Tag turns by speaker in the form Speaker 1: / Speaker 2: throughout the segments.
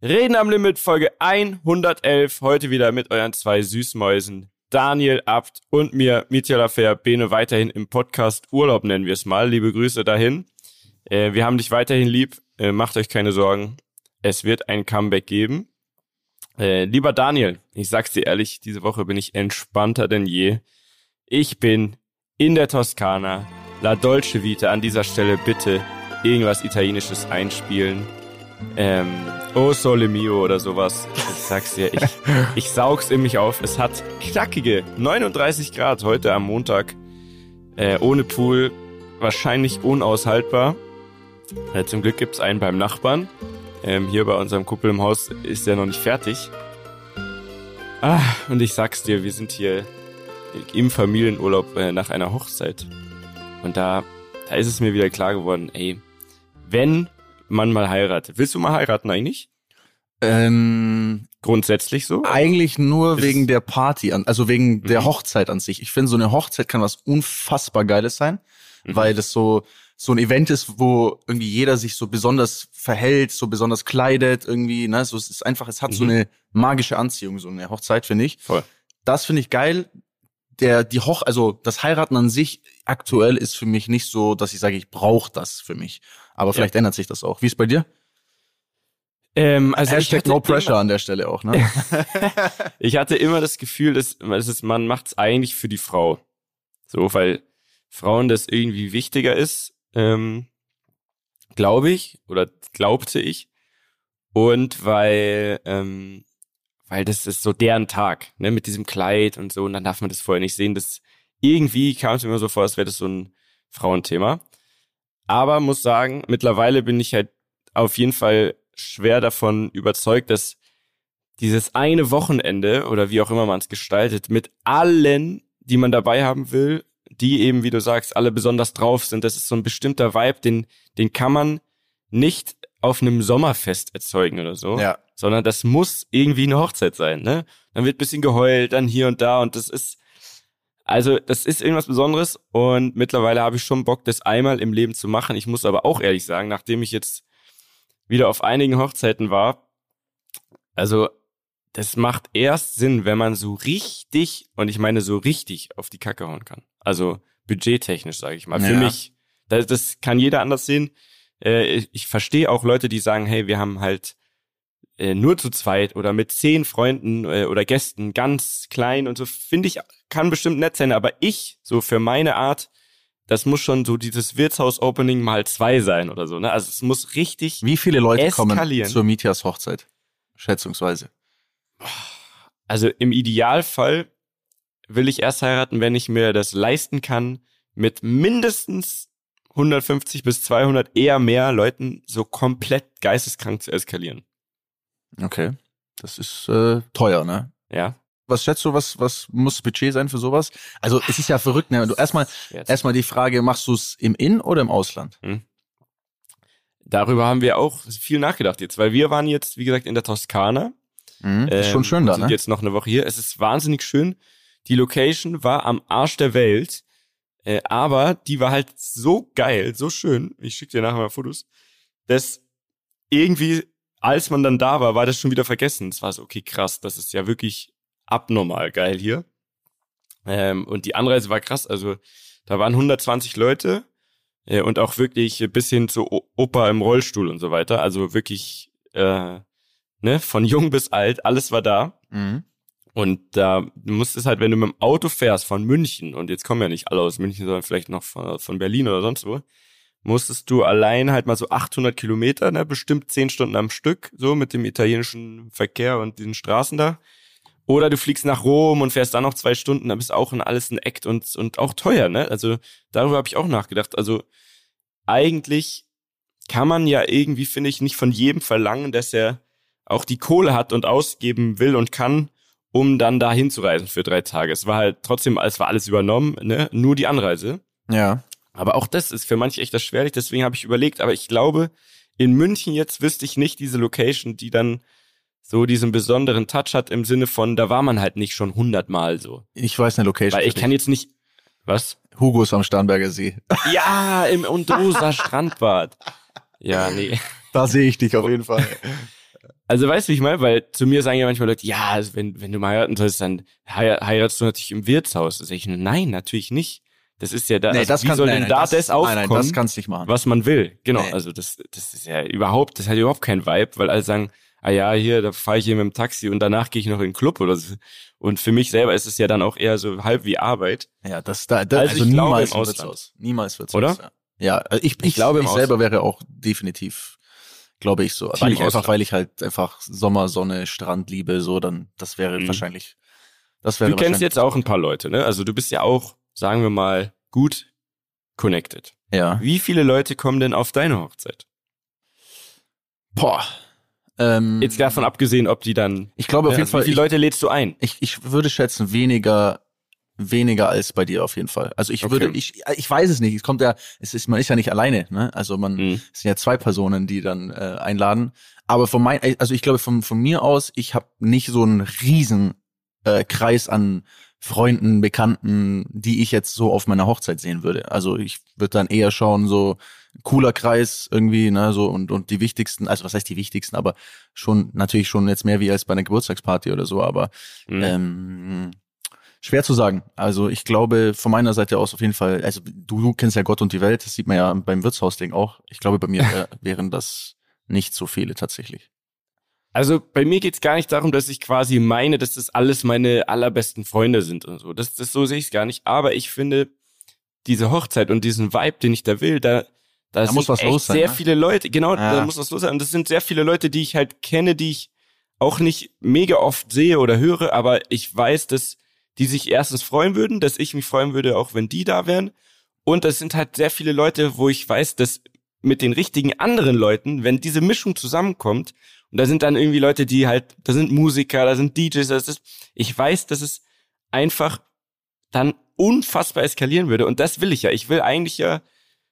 Speaker 1: Reden am Limit Folge 111. Heute wieder mit euren zwei Süßmäusen. Daniel Abt und mir, Mitya Lafer, Bene weiterhin im Podcast Urlaub nennen wir es mal. Liebe Grüße dahin. Äh, wir haben dich weiterhin lieb. Äh, macht euch keine Sorgen. Es wird ein Comeback geben. Äh, lieber Daniel, ich sag's dir ehrlich, diese Woche bin ich entspannter denn je. Ich bin in der Toskana. La Dolce Vita. An dieser Stelle bitte irgendwas Italienisches einspielen. Ähm, oh Sole Mio oder sowas. Ich sag's dir, ich, ich saug's in mich auf. Es hat knackige 39 Grad heute am Montag. Äh, ohne Pool. Wahrscheinlich unaushaltbar. Äh, zum Glück gibt's einen beim Nachbarn. Ähm, hier bei unserem Kuppel im Haus ist der noch nicht fertig. Ah, und ich sag's dir, wir sind hier im Familienurlaub äh, nach einer Hochzeit. Und da, da ist es mir wieder klar geworden, ey, wenn man mal heiratet. Willst du mal heiraten eigentlich?
Speaker 2: Ähm,
Speaker 1: Grundsätzlich so?
Speaker 2: eigentlich nur wegen der Party, an, also wegen der
Speaker 1: Mhm.
Speaker 2: Hochzeit an sich. Ich finde, so eine Hochzeit kann was unfassbar Geiles sein,
Speaker 1: Mhm.
Speaker 2: weil das so so ein Event ist, wo irgendwie jeder sich so besonders verhält, so besonders kleidet irgendwie. Ne? So, es ist einfach, es hat so
Speaker 1: Mhm.
Speaker 2: eine magische Anziehung, so eine Hochzeit, finde ich.
Speaker 1: Voll.
Speaker 2: Das finde ich geil. Der, die Hoch, also das Heiraten an sich aktuell ist für mich nicht so, dass ich sage, ich brauche das für mich. Aber vielleicht ändert sich das auch. Wie ist bei dir?
Speaker 1: Ähm, also ich
Speaker 2: Hashtag
Speaker 1: hatte
Speaker 2: No Pressure
Speaker 1: Immer,
Speaker 2: an der Stelle auch, ne?
Speaker 1: ich hatte immer das Gefühl, dass, dass es, man macht's eigentlich für die Frau. So, weil Frauen das irgendwie wichtiger ist, ähm, glaube ich, oder glaubte ich. Und weil, ähm, weil das ist so deren Tag, ne, mit diesem Kleid und so, und dann darf man das vorher nicht sehen. Das irgendwie kam es mir immer so vor, als wäre das so ein Frauenthema. Aber muss sagen, mittlerweile bin ich halt auf jeden Fall schwer davon überzeugt, dass dieses eine Wochenende oder wie auch immer man es gestaltet, mit allen, die man dabei haben will, die eben, wie du sagst, alle besonders drauf sind. Das ist so ein bestimmter Vibe, den, den kann man nicht auf einem Sommerfest erzeugen oder so,
Speaker 2: ja.
Speaker 1: sondern das muss irgendwie eine Hochzeit sein, ne? Dann wird ein bisschen geheult, dann hier und da und das ist, also das ist irgendwas Besonderes und mittlerweile habe ich schon Bock, das einmal im Leben zu machen. Ich muss aber auch ehrlich sagen, nachdem ich jetzt wieder auf einigen Hochzeiten war, also das macht erst Sinn, wenn man so richtig, und ich meine so richtig, auf die Kacke hauen kann. Also budgettechnisch, sage ich mal. Für
Speaker 2: Ja.
Speaker 1: mich, das, das kann jeder anders sehen. Äh, ich verstehe auch Leute, die sagen, hey, wir haben halt äh, nur zu zweit oder mit zehn Freunden äh, oder Gästen ganz klein und so, finde ich, kann bestimmt nett sein, aber ich, so für meine Art, das muss schon so dieses Wirtshaus-Opening mal zwei sein oder so, ne? Also es muss richtig
Speaker 2: Wie viele Leute kommen
Speaker 1: Eskalieren.
Speaker 2: zur Mitjas Hochzeit? Schätzungsweise.
Speaker 1: Also im Idealfall will ich erst heiraten, wenn ich mir das leisten kann, mit mindestens 150 bis 200 eher mehr Leuten so komplett geisteskrank zu eskalieren.
Speaker 2: Okay. Das ist äh, teuer, ne?
Speaker 1: Ja.
Speaker 2: Was schätzt du, was, was muss das Budget sein für sowas? Also es ist ja verrückt, ne? Du erstmal erstmal die Frage, machst du es im In- oder im Ausland?
Speaker 1: Darüber haben wir auch viel nachgedacht jetzt, weil wir waren jetzt, wie gesagt, in der Toskana.
Speaker 2: Mhm. ist schon
Speaker 1: Ähm,
Speaker 2: schön da,
Speaker 1: sind
Speaker 2: ne?
Speaker 1: jetzt noch eine Woche hier. Es ist wahnsinnig schön. Die Location war am Arsch der Welt, äh, aber die war halt so geil, so schön. Ich schicke dir nachher mal Fotos. Dass irgendwie, als man dann da war, war das schon wieder vergessen. Es war so, okay, krass, das ist ja wirklich abnormal geil hier. Ähm, und die Anreise war krass. Also da waren 120 Leute äh, und auch wirklich bis hin zu O- Opa im Rollstuhl und so weiter. Also wirklich äh, ne, von jung bis alt, alles war da.
Speaker 2: Mhm.
Speaker 1: Und da du musstest halt, wenn du mit dem Auto fährst von München, und jetzt kommen ja nicht alle aus München, sondern vielleicht noch von, von Berlin oder sonst wo, musstest du allein halt mal so 800 Kilometer, ne, bestimmt 10 Stunden am Stück, so mit dem italienischen Verkehr und diesen Straßen da. Oder du fliegst nach Rom und fährst dann noch zwei Stunden, da bist auch in alles ein Act und, und auch teuer, ne? Also darüber habe ich auch nachgedacht. Also eigentlich kann man ja irgendwie, finde ich, nicht von jedem verlangen, dass er auch die Kohle hat und ausgeben will und kann, um dann da hinzureisen für drei Tage. Es war halt trotzdem, es war alles übernommen, ne? Nur die Anreise.
Speaker 2: Ja.
Speaker 1: Aber auch das ist für manche echt erschwerlich, deswegen habe ich überlegt, aber ich glaube, in München jetzt wüsste ich nicht diese Location, die dann so diesen besonderen Touch hat im Sinne von, da war man halt nicht schon hundertmal so.
Speaker 2: Ich weiß eine Location.
Speaker 1: Weil ich kann jetzt nicht, was?
Speaker 2: Hugos am Starnberger See.
Speaker 1: Ja, im Undosa Strandbad. Ja, nee.
Speaker 2: Da sehe ich dich auf jeden Fall.
Speaker 1: Also weißt du, wie ich meine? Weil zu mir sagen ja manchmal Leute, ja, also wenn, wenn du mal heiraten sollst, dann heiratest du natürlich im Wirtshaus. Da sag ich nur, nein, natürlich nicht. Das ist ja da,
Speaker 2: Nee,
Speaker 1: also
Speaker 2: das
Speaker 1: wie
Speaker 2: kann,
Speaker 1: soll
Speaker 2: nein,
Speaker 1: denn
Speaker 2: nein,
Speaker 1: da
Speaker 2: das,
Speaker 1: das aufkommen,
Speaker 2: Nein, nein, das kannst du nicht machen.
Speaker 1: was man will? Genau,
Speaker 2: Nee.
Speaker 1: also das, das ist ja überhaupt, das hat überhaupt keinen Vibe, weil alle sagen, ah ja, hier, da fahre ich hier mit dem Taxi und danach gehe ich noch in den Club oder so. Und für mich selber ist es ja dann auch eher so halb wie Arbeit.
Speaker 2: Ja, das da, da
Speaker 1: Also
Speaker 2: also,
Speaker 1: ich glaube
Speaker 2: niemals
Speaker 1: im
Speaker 2: im
Speaker 1: Ausland.
Speaker 2: Wirtshaus. Niemals Wirtshaus.
Speaker 1: Oder?
Speaker 2: Ja, ja also ich, ich,
Speaker 1: Ich glaube
Speaker 2: ich selber wäre auch definitiv, glaube ich so.
Speaker 1: Team
Speaker 2: Weil ich einfach, weil ich halt einfach Sommer, Sonne, Strand liebe, so, dann, das wäre
Speaker 1: Mhm.
Speaker 2: wahrscheinlich, das wäre
Speaker 1: Du kennst jetzt auch ein paar Leute, ne? Also du bist ja auch, sagen wir mal, gut connected.
Speaker 2: Ja.
Speaker 1: Wie viele Leute kommen denn auf deine Hochzeit?
Speaker 2: Boah. Ähm,
Speaker 1: Jetzt davon abgesehen, ob die dann.
Speaker 2: ich glaube auf
Speaker 1: Ja,
Speaker 2: jeden
Speaker 1: also
Speaker 2: Fall,
Speaker 1: Wie viele
Speaker 2: ich,
Speaker 1: Leute lädst du ein?
Speaker 2: ich, ich würde schätzen, weniger, weniger als bei dir auf jeden Fall. Also ich
Speaker 1: Okay.
Speaker 2: würde, ich, ich weiß es nicht. Es kommt ja, es ist, man ist ja nicht alleine, ne? Also man,
Speaker 1: Mhm.
Speaker 2: Es sind ja zwei Personen, die dann äh, einladen. Aber von mein, also ich glaube von, von mir aus, ich habe nicht so einen riesen äh, Kreis an Freunden, Bekannten, die ich jetzt so auf meiner Hochzeit sehen würde. Also ich würde dann eher schauen, so cooler Kreis irgendwie, ne, so und, und die wichtigsten, also was heißt die wichtigsten, aber schon, natürlich schon jetzt mehr wie als bei einer Geburtstagsparty oder so, aber
Speaker 1: Mhm.
Speaker 2: ähm, schwer zu sagen. Also ich glaube von meiner Seite aus auf jeden Fall, also du, du kennst ja Gott und die Welt, das sieht man ja beim Wirtshausding auch. Ich glaube, bei mir wär, wären das nicht so viele tatsächlich.
Speaker 1: Also bei mir geht's gar nicht darum, dass ich quasi meine, dass das alles meine allerbesten Freunde sind und so. Das, das so sehe ich gar nicht. Aber ich finde, diese Hochzeit und diesen Vibe, den ich da will, da, da, sind
Speaker 2: muss was los sein,
Speaker 1: sehr
Speaker 2: ne?
Speaker 1: viele Leute. Genau, da
Speaker 2: Ja.
Speaker 1: muss was los sein. Und das sind sehr viele Leute, die ich halt kenne, die ich auch nicht mega oft sehe oder höre, aber ich weiß, dass die sich erstens freuen würden, dass ich mich freuen würde, auch wenn die da wären. Und das sind halt sehr viele Leute, wo ich weiß, dass mit den richtigen anderen Leuten, wenn diese Mischung zusammenkommt, und da sind dann irgendwie Leute, die halt, da sind Musiker, da sind DJs, das ist, ich weiß, dass es einfach dann unfassbar eskalieren würde. Und das will ich ja. Ich will eigentlich ja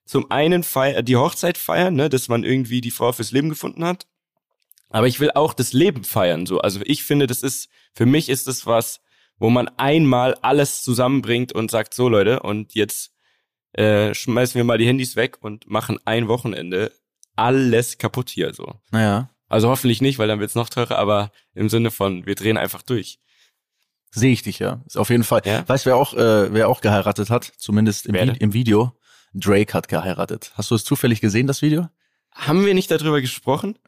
Speaker 1: zum einen feier, die Hochzeit feiern, ne, dass man irgendwie die Frau fürs Leben gefunden hat. Aber ich will auch das Leben feiern, so. Also ich finde, das ist, für mich ist das was, wo man einmal alles zusammenbringt und sagt, so Leute, und jetzt äh, schmeißen wir mal die Handys weg und machen ein Wochenende alles kaputt hier, so.
Speaker 2: Naja,
Speaker 1: Also hoffentlich nicht, weil dann wird's noch teurer, aber im Sinne von, wir drehen einfach durch.
Speaker 2: sehe ich dich ja. Ist auf jeden Fall.
Speaker 1: Ja?
Speaker 2: Weißt du, wer auch, äh, wer auch geheiratet hat? Zumindest im, Vi im Video. Drake hat geheiratet. Hast du es zufällig gesehen, das Video?
Speaker 1: Haben wir nicht darüber gesprochen?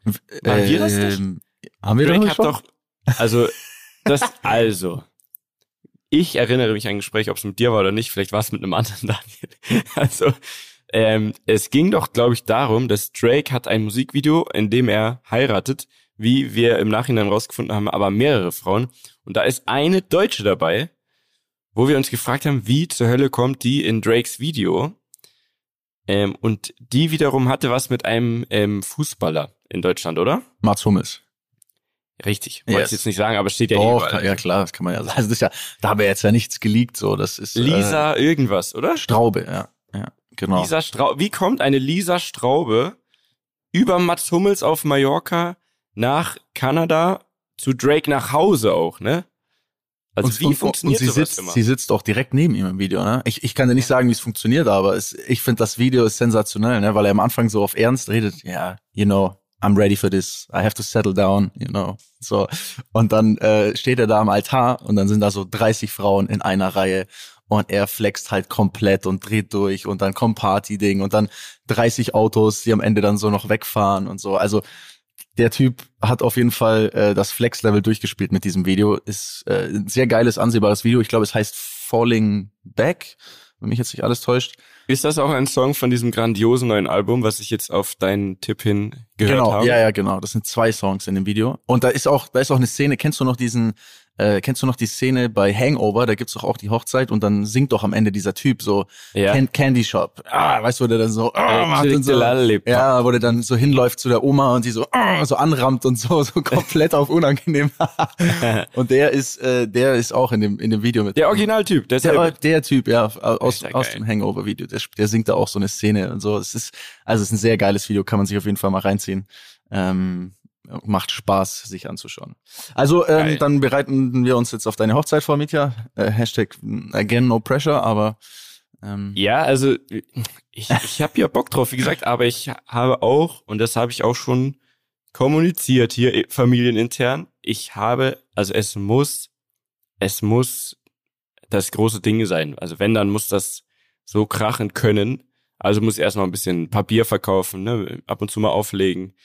Speaker 1: Waren wir das nicht?
Speaker 2: Ähm, Haben wir
Speaker 1: Drake
Speaker 2: darüber
Speaker 1: hat
Speaker 2: gesprochen?
Speaker 1: doch, also, das, also, ich erinnere mich an ein Gespräch, ob es mit dir war oder nicht, vielleicht war es mit einem anderen Daniel. Also, ähm, es ging doch, glaube ich, darum, dass Drake hat ein Musikvideo, in dem er heiratet, wie wir im Nachhinein rausgefunden haben, aber mehrere Frauen. Und da ist eine Deutsche dabei, wo wir uns gefragt haben, wie zur Hölle kommt die in Drakes Video? Ähm, und die wiederum hatte was mit einem ähm, Fußballer in Deutschland, oder?
Speaker 2: Mats Hummels.
Speaker 1: Richtig. Wollte
Speaker 2: Yes.
Speaker 1: ich jetzt nicht sagen, aber steht ja
Speaker 2: Doch,
Speaker 1: überall.
Speaker 2: ja klar, das kann man ja sagen. Also das ist ja, da haben wir jetzt ja nichts geleakt, so, das ist äh,
Speaker 1: Lisa irgendwas, oder?
Speaker 2: Straube, ja, ja, genau.
Speaker 1: Lisa Straube. Wie kommt eine Lisa Straube über Mats Hummels auf Mallorca nach Kanada zu Drake nach Hause auch, ne? Also wie funktioniert
Speaker 2: und sie sitzt,
Speaker 1: immer?
Speaker 2: sie sitzt auch direkt neben ihm im Video, ne? Ich, ich kann dir nicht sagen, wie es funktioniert, aber es, ich finde das Video ist sensationell, ne? Weil er am Anfang so auf Ernst redet, ja, you know, I'm ready for this, I have to settle down, you know. So. Und dann äh, steht er da am Altar und dann sind da so 30 Frauen in einer Reihe und er flext halt komplett und dreht durch und dann kommt Party-Ding und dann 30 Autos, die am Ende dann so noch wegfahren und so. Also der Typ hat auf jeden Fall äh, das Flex-Level durchgespielt mit diesem Video. Ist äh, ein sehr geiles, ansehbares Video. Ich glaube, es heißt Falling Back, wenn mich jetzt nicht alles täuscht.
Speaker 1: Ist das auch ein Song von diesem grandiosen neuen Album, was ich jetzt auf deinen Tipp hin gehört
Speaker 2: genau,
Speaker 1: habe?
Speaker 2: ja, ja, genau. Das sind zwei Songs in dem Video. Und da ist auch, da ist auch eine Szene. Kennst du noch diesen? Äh, kennst du noch die Szene bei Hangover? Da gibt's doch auch die Hochzeit und dann singt doch am Ende dieser Typ so
Speaker 1: Ja.
Speaker 2: Can Candy Shop. Ah, weißt du, wo der dann so, ah,
Speaker 1: Äh,
Speaker 2: macht und so. Ja, wo der dann so hinläuft zu der Oma und sie so, ah, so anrammt und so, so komplett auf unangenehm. und der ist, äh, der ist auch in dem, in dem Video mit.
Speaker 1: Der Originaltyp, der
Speaker 2: Der, der Typ, ja, aus, aus dem Hangover-Video. Der, der singt da auch so eine Szene und so. Es ist, also es ist ein sehr geiles Video, kann man sich auf jeden Fall mal reinziehen. Ähm, macht Spaß, sich anzuschauen. Also, ähm, dann bereiten wir uns jetzt auf deine Hochzeit vor, Mitya. Äh, Hashtag again no pressure, aber ähm,
Speaker 1: Ja, also ich, ich habe ja Bock drauf, wie gesagt, aber ich habe auch, und das habe ich auch schon kommuniziert hier familienintern. Ich habe, also es muss, es muss das große Ding sein. Also wenn, dann muss das so krachen können. Also muss erstmal ein bisschen Papier verkaufen, ne? ab und zu mal auflegen.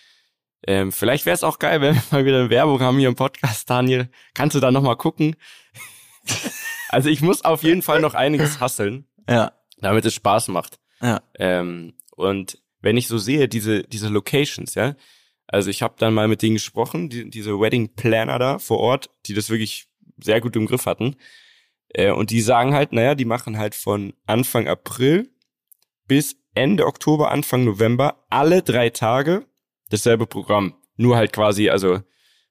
Speaker 1: Ähm, vielleicht wäre es auch geil, wenn wir mal wieder eine Werbung haben hier im Podcast, Daniel. Kannst du da nochmal gucken? also ich muss auf jeden Fall noch einiges hasseln,
Speaker 2: Ja.
Speaker 1: damit es Spaß macht.
Speaker 2: Ja.
Speaker 1: Ähm, und wenn ich so sehe, diese, diese Locations, ja, also ich habe dann mal mit denen gesprochen, die, diese Wedding Planner da vor Ort, die das wirklich sehr gut im Griff hatten. Äh, und die sagen halt, naja, die machen halt von Anfang April bis Ende Oktober, Anfang November alle drei Tage dasselbe Programm. Nur halt quasi, also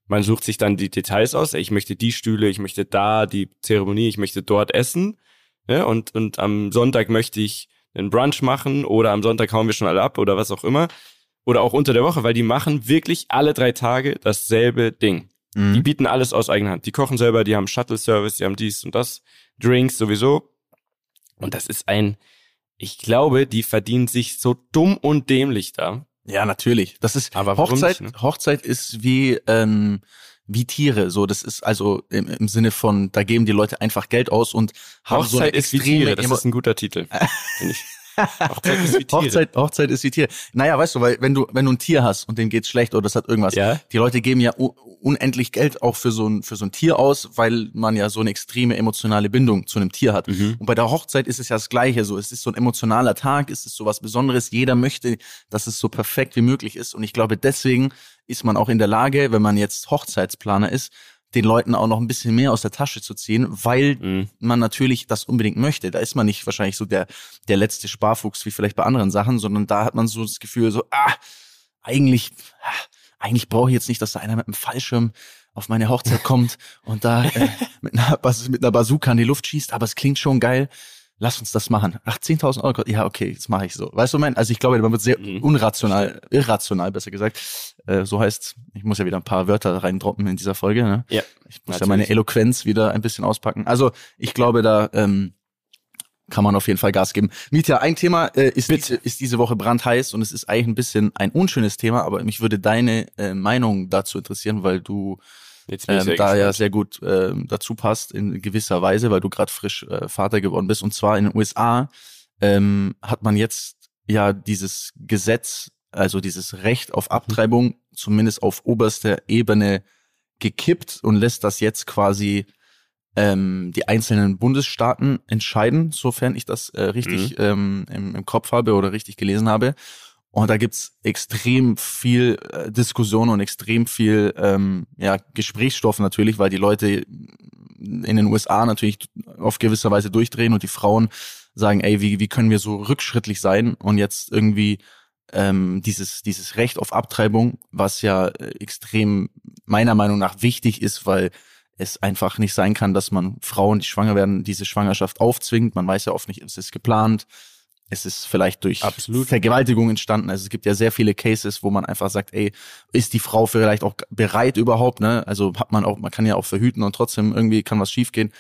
Speaker 1: man sucht sich dann die Details aus. Ich möchte die Stühle, ich möchte da die Zeremonie, ich möchte dort essen. Ja, und, und am Sonntag möchte ich einen Brunch machen oder am Sonntag hauen wir schon alle ab oder was auch immer. Oder auch unter der Woche, weil die machen wirklich alle drei Tage dasselbe Ding. Die
Speaker 2: Mhm.
Speaker 1: bieten alles aus eigener Hand. Die kochen selber, die haben Shuttle-Service, die haben dies und das, Drinks sowieso. Und das ist ein, ich glaube, die verdienen sich so dumm und dämlich da.
Speaker 2: Ja, natürlich. Das ist
Speaker 1: Aber
Speaker 2: Hochzeit.
Speaker 1: nicht, ne?
Speaker 2: Hochzeit ist wie ähm, wie Tiere. So, das ist also im, im Sinne von, da geben die Leute einfach Geld aus und haben so eine
Speaker 1: Hochzeit ist wie Tiere, das ist ein guter Titel. Finde ich. Hochzeit ist wie Tiere.
Speaker 2: Hochzeit, Hochzeit ist wie Tier. Naja, weißt du, weil wenn du, wenn du ein Tier hast und dem geht's schlecht oder das hat irgendwas,
Speaker 1: Ja.
Speaker 2: die Leute geben ja unendlich Geld auch für so ein, für so ein Tier aus, weil man ja so eine extreme emotionale Bindung zu einem Tier hat.
Speaker 1: Mhm.
Speaker 2: Und bei der Hochzeit ist es ja das Gleiche. So, es ist so ein emotionaler Tag, es ist so was Besonderes. Jeder möchte, dass es so perfekt wie möglich ist. Und ich glaube, deswegen ist man auch in der Lage, wenn man jetzt Hochzeitsplaner ist, den Leuten auch noch ein bisschen mehr aus der Tasche zu ziehen, weil
Speaker 1: Mhm.
Speaker 2: man natürlich das unbedingt möchte. Da ist man nicht wahrscheinlich so der, der letzte Sparfuchs wie vielleicht bei anderen Sachen, sondern da hat man so das Gefühl, so, ah, eigentlich, ah, eigentlich brauche ich jetzt nicht, dass da einer mit einem Fallschirm auf meine Hochzeit kommt und da äh, mit, einer, mit einer Bazooka in die Luft schießt, aber es klingt schon geil. Lass uns das machen. Ach, 10.000 Euro. Ja, okay, jetzt mache ich so. Weißt du, mein, also ich glaube, man wird sehr
Speaker 1: Mhm.
Speaker 2: unrational, irrational, besser gesagt. Äh, so heißt, ich muss ja wieder ein paar Wörter reindroppen in dieser Folge. Ne?
Speaker 1: Ja.
Speaker 2: Ich muss ja
Speaker 1: Natürlich.
Speaker 2: meine Eloquenz wieder ein bisschen auspacken. Also ich glaube, da ähm, kann man auf jeden Fall Gas geben. Mietja, ein Thema äh, ist, diese, ist diese Woche brandheiß und es ist eigentlich ein bisschen ein unschönes Thema, aber mich würde deine äh, Meinung dazu interessieren, weil du
Speaker 1: Jetzt
Speaker 2: ähm, da ja sehr gut ähm, dazu passt in gewisser Weise, weil du gerade frisch äh, Vater geworden bist. Und zwar in den USA ähm, hat man jetzt ja dieses Gesetz, also dieses Recht auf Abtreibung, zumindest auf oberster Ebene gekippt und lässt das jetzt quasi ähm, die einzelnen Bundesstaaten entscheiden, sofern ich das äh, richtig ähm, im, im Kopf habe oder richtig gelesen habe. Und da gibt's extrem viel äh, Diskussion und extrem viel ähm, ja, Gesprächsstoff natürlich, weil die Leute in den USA natürlich auf gewisser Weise durchdrehen und die Frauen sagen, ey, wie, wie können wir so rückschrittlich sein und jetzt irgendwie ähm, dieses, dieses Recht auf Abtreibung, was ja äh, extrem meiner Meinung nach wichtig ist, weil es einfach nicht sein kann, dass man Frauen, die schwanger werden, diese Schwangerschaft aufzwingt. Man weiß ja oft nicht, ist es geplant, es ist vielleicht durch
Speaker 1: Absolut.
Speaker 2: Vergewaltigung entstanden. Also es gibt ja sehr viele Cases, wo man einfach sagt, ey, ist die Frau vielleicht auch bereit überhaupt, ne? Also hat man auch, man kann ja auch verhüten und trotzdem irgendwie kann was schiefgehen.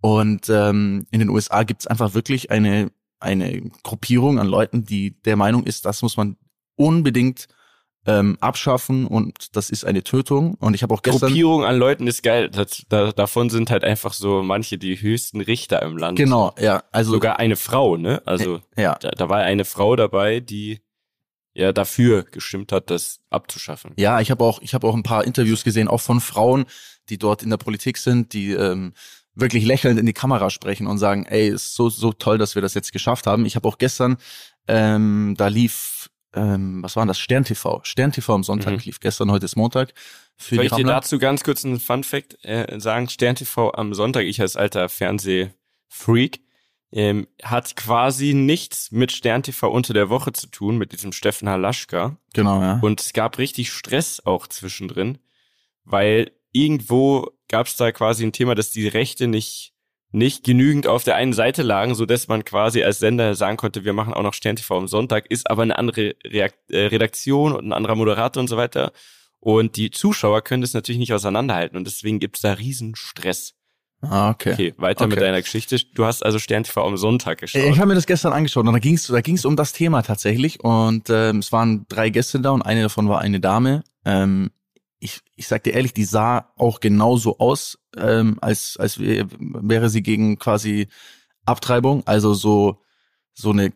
Speaker 2: Und ähm, in den USA gibt es einfach wirklich eine, eine Gruppierung an Leuten, die der Meinung ist, das muss man unbedingt ähm, abschaffen und das ist eine Tötung. Und ich habe auch gestern
Speaker 1: Gruppierung an Leuten ist geil. Das, da, davon sind halt einfach so manche die höchsten Richter im Land.
Speaker 2: genau, ja, also
Speaker 1: Sogar eine Frau, ne? Also
Speaker 2: ja,
Speaker 1: da, da war eine Frau dabei, die ja dafür gestimmt hat, das abzuschaffen.
Speaker 2: Ja, ich habe auch, ich habe auch ein paar Interviews gesehen, auch von Frauen, die dort in der Politik sind, die ähm, wirklich lächelnd in die Kamera sprechen und sagen, ey, ist so so toll, dass wir das jetzt geschafft haben. Ich habe auch gestern, ähm, da lief, ähm, was war denn das? Stern TV. Stern TV am Sonntag
Speaker 1: Mhm.
Speaker 2: lief gestern, heute ist Montag. Für
Speaker 1: Soll ich dir dazu ganz kurz einen Fun Fact äh, sagen? Stern TV am Sonntag, ich als alter Fernsehfreak, ähm, hat quasi nichts mit Stern TV unter der Woche zu tun, mit diesem Steffen Halaschka.
Speaker 2: Genau, ja.
Speaker 1: Und es gab richtig Stress auch zwischendrin, weil irgendwo gab es da quasi ein Thema, dass die Rechte nicht nicht genügend auf der einen Seite lagen, so dass man quasi als Sender sagen konnte, wir machen auch noch Stern TV am Sonntag, ist aber eine andere Reakt äh, Redaktion und ein anderer Moderator und so weiter. Und die Zuschauer können das natürlich nicht auseinanderhalten und deswegen gibt's da riesen Stress.
Speaker 2: Ah, okay.
Speaker 1: Okay, weiter
Speaker 2: Okay.
Speaker 1: mit deiner Geschichte. Du hast also Stern TV am Sonntag geschaut.
Speaker 2: Ich habe mir das gestern angeschaut und da ging es da ging's um das Thema tatsächlich und ähm, es waren drei Gäste da und eine davon war eine Dame. Ähm, ich, ich sag dir ehrlich, die sah auch genauso aus, ähm, als, als wär- wäre sie gegen quasi Abtreibung, also so so eine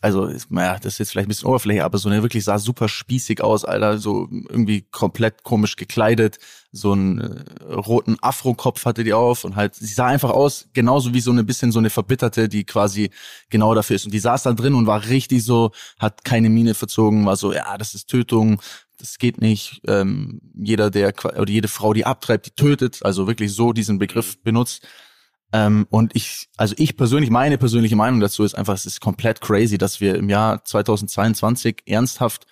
Speaker 2: also naja, das ist jetzt vielleicht ein bisschen Oberfläche, aber so eine wirklich sah super spießig aus, Alter, so irgendwie komplett komisch gekleidet, so einen äh, roten Afro-Kopf hatte die auf und halt, sie sah einfach aus, genauso wie so eine bisschen so eine Verbitterte, die quasi genau dafür ist. Und die saß da drin und war richtig so, hat keine Miene verzogen, war so, ja, das ist Tötung, das geht nicht. Ähm, jeder, der oder jede Frau, die abtreibt, die tötet, also wirklich so diesen Begriff benutzt. Ähm, und ich, also ich persönlich, meine persönliche Meinung dazu ist einfach, es ist komplett crazy, dass wir im Jahr 2022 ernsthaft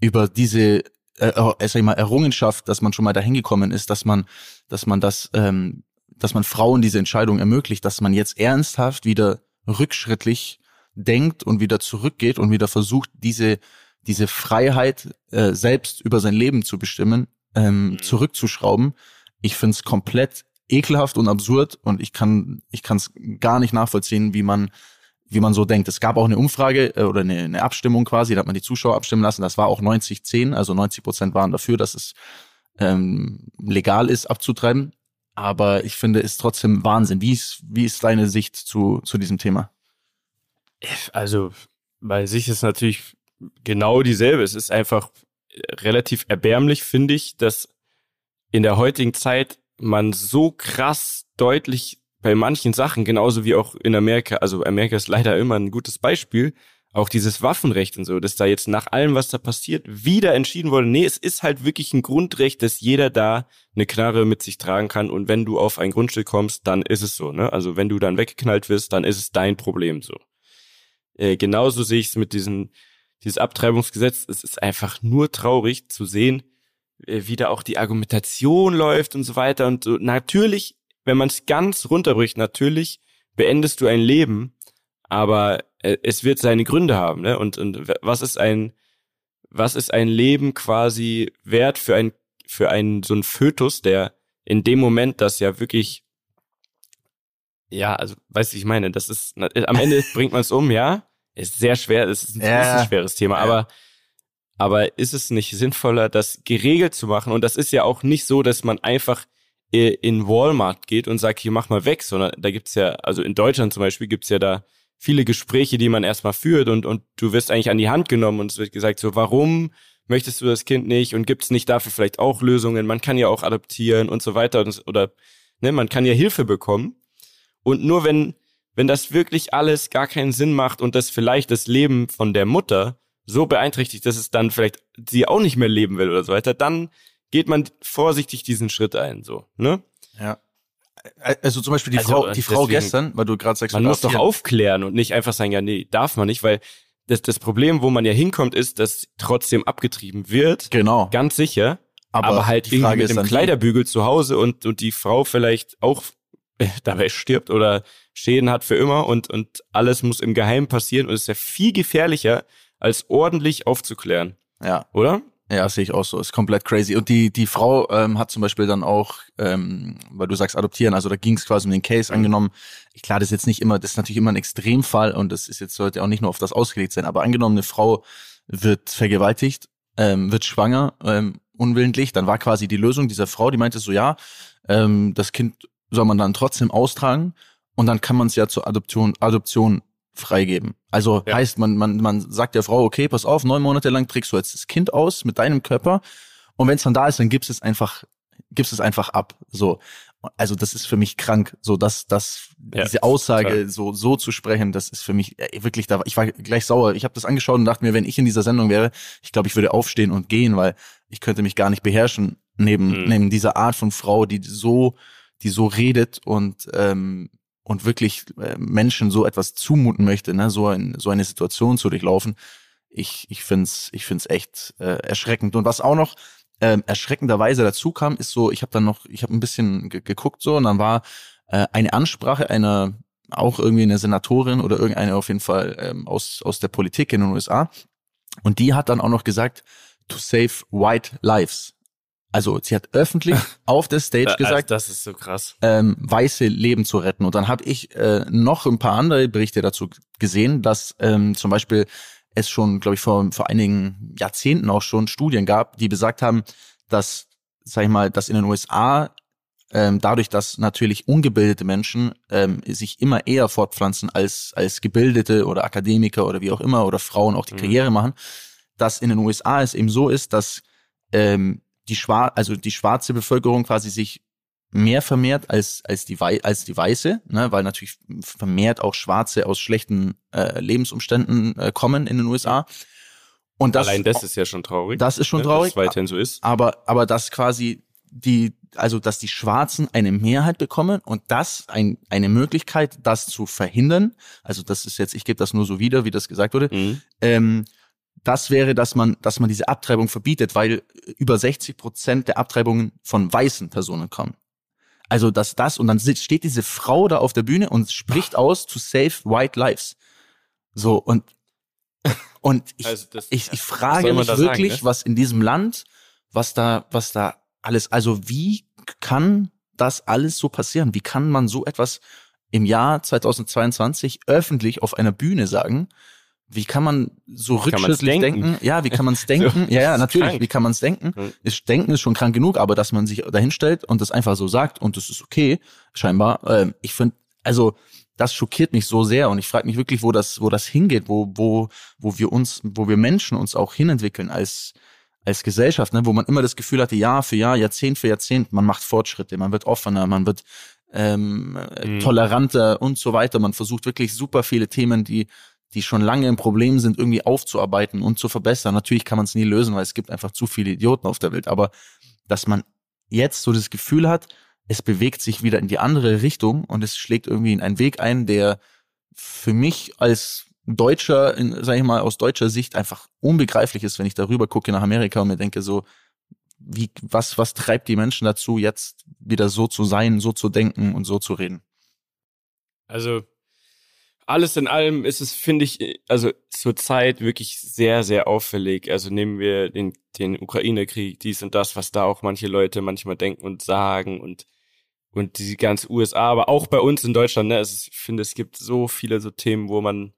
Speaker 2: über diese äh, äh, sag ich mal, Errungenschaft, dass man schon mal dahin gekommen ist, dass man, dass man das, ähm, dass man Frauen diese Entscheidung ermöglicht, dass man jetzt ernsthaft wieder rückschrittlich denkt und wieder zurückgeht und wieder versucht, diese, diese Freiheit äh, selbst über sein Leben zu bestimmen, ähm,
Speaker 1: Mhm.
Speaker 2: zurückzuschrauben. Ich find's komplett ekelhaft und absurd und ich kann ich kann es gar nicht nachvollziehen, wie man wie man so denkt. Es gab auch eine Umfrage äh, oder eine, eine Abstimmung quasi, da hat man die Zuschauer abstimmen lassen. Das war auch 90-10, also 90 Prozent waren dafür, dass es ähm, legal ist, abzutreiben. Aber ich finde, es trotzdem Wahnsinn. Wie ist, wie ist deine Sicht zu, zu diesem Thema?
Speaker 1: Also, bei sich ist natürlich genau dieselbe. Es ist einfach relativ erbärmlich, finde ich, dass in der heutigen Zeit man so krass deutlich bei manchen Sachen, genauso wie auch in Amerika, also Amerika ist leider immer ein gutes Beispiel, auch dieses Waffenrecht und so, dass da jetzt nach allem, was da passiert, wieder entschieden wurde, nee, es ist halt wirklich ein Grundrecht, dass jeder da eine Knarre mit sich tragen kann und wenn du auf ein Grundstück kommst, dann ist es so, ne? Also wenn du dann weggeknallt wirst, dann ist es dein Problem so. Äh, genauso sehe ich es mit diesem, dieses Abtreibungsgesetz. Es ist einfach nur traurig zu sehen, äh, wie da auch die Argumentation läuft und so weiter. Und so. natürlich, wenn man es ganz runterbricht, natürlich beendest du ein Leben, aber äh, es wird seine Gründe haben. Ne? Und, und was ist ein, was ist ein Leben quasi wert für ein, für einen so ein Fötus, der in dem Moment, das ja wirklich ja, also, weißt du, ich meine, das ist, am Ende bringt man es um, ja. Ist sehr schwer, es ist, ein-
Speaker 2: Ja.
Speaker 1: schweres Thema,
Speaker 2: Ja.
Speaker 1: aber, aber ist es nicht sinnvoller, das geregelt zu machen? Und das ist ja auch nicht so, dass man einfach äh, in Walmart geht und sagt, hier mach mal weg, sondern da gibt's ja, also in Deutschland zum Beispiel gibt's ja da viele Gespräche, die man erstmal führt und, und du wirst eigentlich an die Hand genommen und es wird gesagt, so, warum möchtest du das Kind nicht und gibt's nicht dafür vielleicht auch Lösungen? Man kann ja auch adoptieren und so weiter und, oder, ne, man kann ja Hilfe bekommen. Und nur wenn, wenn das wirklich alles gar keinen Sinn macht und das vielleicht das Leben von der Mutter so beeinträchtigt, dass es dann vielleicht sie auch nicht mehr leben will oder so weiter, dann geht man vorsichtig diesen Schritt ein, so, ne?
Speaker 2: Ja. Also zum Beispiel die
Speaker 1: Also,
Speaker 2: Frau, die Frau gestern, weil du gerade sagst,
Speaker 1: Man muss doch aufklären und nicht einfach sagen, ja, nee, darf man nicht, weil das, das Problem, wo man ja hinkommt, ist, dass trotzdem abgetrieben wird,
Speaker 2: Genau.
Speaker 1: ganz sicher,
Speaker 2: Aber,
Speaker 1: aber, halt
Speaker 2: die
Speaker 1: irgendwie
Speaker 2: Frage
Speaker 1: mit
Speaker 2: ist
Speaker 1: dem Kleiderbügel zu Hause und, und die Frau vielleicht auch äh, dabei stirbt oder Schäden hat für immer und, und alles muss im Geheimen passieren und es ist ja viel gefährlicher, als ordentlich aufzuklären,
Speaker 2: ja,
Speaker 1: oder?
Speaker 2: ja, sehe ich auch so. Ist komplett crazy. Und die die Frau ähm, hat zum Beispiel dann auch, ähm, weil du sagst adoptieren, also da ging es quasi um den Case
Speaker 1: Mhm.
Speaker 2: angenommen. Ich klar, das ist jetzt nicht immer, das ist natürlich immer ein Extremfall und das ist jetzt sollte auch nicht nur auf das ausgelegt sein. Aber angenommen, eine Frau wird vergewaltigt, ähm, wird schwanger, ähm, unwillentlich, dann war quasi die Lösung dieser Frau, die meinte so, ja, ähm, das Kind soll man dann trotzdem austragen und dann kann man es ja zur Adoption, Adoption freigeben. Also
Speaker 1: Ja.
Speaker 2: heißt, man, man, man sagt der Frau, okay, pass auf, neun Monate lang trägst du jetzt das Kind aus mit deinem Körper und wenn es dann da ist, dann gibst es einfach, gibst es einfach ab. So. Also das ist für mich krank, so dass das
Speaker 1: Ja,
Speaker 2: diese Aussage
Speaker 1: total.
Speaker 2: so so zu sprechen, das ist für mich äh, wirklich da. Ich war gleich sauer. Ich habe das angeschaut und dachte mir, wenn ich in dieser Sendung wäre, ich glaube, ich würde aufstehen und gehen, weil ich könnte mich gar nicht beherrschen neben
Speaker 1: Mhm.
Speaker 2: neben dieser Art von Frau, die so die so redet und ähm, und wirklich äh, Menschen so etwas zumuten möchte, ne, so ein, so eine Situation zu durchlaufen. Ich ich find's ich find's echt äh, erschreckend. Und was auch noch ähm, erschreckenderweise dazu kam, ist so, ich habe dann noch, ich habe ein bisschen ge geguckt so und dann war äh, eine Ansprache einer auch irgendwie eine Senatorin oder irgendeine auf jeden Fall ähm, aus aus der Politik in den USA und die hat dann auch noch gesagt to save white lives. Also sie hat öffentlich auf der Stage gesagt,
Speaker 1: das ist so krass.
Speaker 2: ähm, weiße Leben zu retten. Und dann habe ich äh, noch ein paar andere Berichte dazu gesehen, dass ähm, zum Beispiel es schon, glaube ich, vor, vor einigen Jahrzehnten auch schon Studien gab, die besagt haben, dass, sag ich mal, dass in den USA ähm, dadurch, dass natürlich ungebildete Menschen ähm, sich immer eher fortpflanzen als, als gebildete oder Akademiker oder wie auch immer oder Frauen auch die
Speaker 1: Mhm.
Speaker 2: Karriere machen, dass in den USA es eben so ist, dass ähm, die schwar also die schwarze Bevölkerung quasi sich mehr vermehrt als als die Wei als die weiße, ne, weil natürlich vermehrt auch Schwarze aus schlechten äh, Lebensumständen äh, kommen in den USA. Und das,
Speaker 1: Allein das ist ja schon traurig.
Speaker 2: das ist schon
Speaker 1: ne,
Speaker 2: traurig.
Speaker 1: Dass weiterhin so ist.
Speaker 2: aber aber dass quasi die also dass die Schwarzen eine Mehrheit bekommen und das ein, eine Möglichkeit, das zu verhindern. Also das ist jetzt, ich gebe das nur so wieder, wie das gesagt wurde.
Speaker 1: Mhm.
Speaker 2: Ähm, das wäre, dass man, dass man diese Abtreibung verbietet, weil über 60 Prozent der Abtreibungen von weißen Personen kommen. Also dass das und dann steht diese Frau da auf der Bühne und spricht aus to save white lives. So und und ich,
Speaker 1: Also das-
Speaker 2: ich, ich frage mich
Speaker 1: da sagen,
Speaker 2: wirklich,
Speaker 1: ne?
Speaker 2: was in diesem Land, was da, was da alles, also wie kann das alles so passieren? Wie kann man so etwas im Jahr 2022 öffentlich auf einer Bühne sagen? Wie kann man so rückschrittlich
Speaker 1: denken?
Speaker 2: denken? Ja, wie kann man es denken? ja, ja,
Speaker 1: ist
Speaker 2: natürlich.
Speaker 1: krank.
Speaker 2: Wie kann man es denken? Ist, denken ist schon krank genug, aber dass man sich dahinstellt und das einfach so sagt und das ist okay, scheinbar. Ähm, ich finde, also das schockiert mich so sehr und ich frage mich wirklich, wo das, wo das hingeht, wo, wo, wo wir uns, wo wir Menschen uns auch hinentwickeln als, als Gesellschaft, ne, wo man immer das Gefühl hatte, Jahr für Jahr, Jahrzehnt für Jahrzehnt, man macht Fortschritte, man wird offener, man wird ähm, äh,
Speaker 1: Mhm.
Speaker 2: toleranter und so weiter. Man versucht wirklich super viele Themen, die die schon lange ein Problem sind, irgendwie aufzuarbeiten und zu verbessern. Natürlich kann man es nie lösen, weil es gibt einfach zu viele Idioten auf der Welt. Aber dass man jetzt so das Gefühl hat, es bewegt sich wieder in die andere Richtung und es schlägt irgendwie in einen Weg ein, der für mich als Deutscher, in, sag ich mal, aus deutscher Sicht einfach unbegreiflich ist, wenn ich darüber gucke nach Amerika und mir denke so, wie, was, was treibt die Menschen dazu, jetzt wieder so zu sein, so zu denken und so zu reden?
Speaker 1: Also alles in allem ist es, finde ich, also zurzeit wirklich sehr, sehr auffällig. Also nehmen wir den, den Ukraine-Krieg, dies und das, was da auch manche Leute manchmal denken und sagen und und die ganze USA, aber auch bei uns in Deutschland, ne, ist, ich finde, es gibt so viele so Themen, wo man,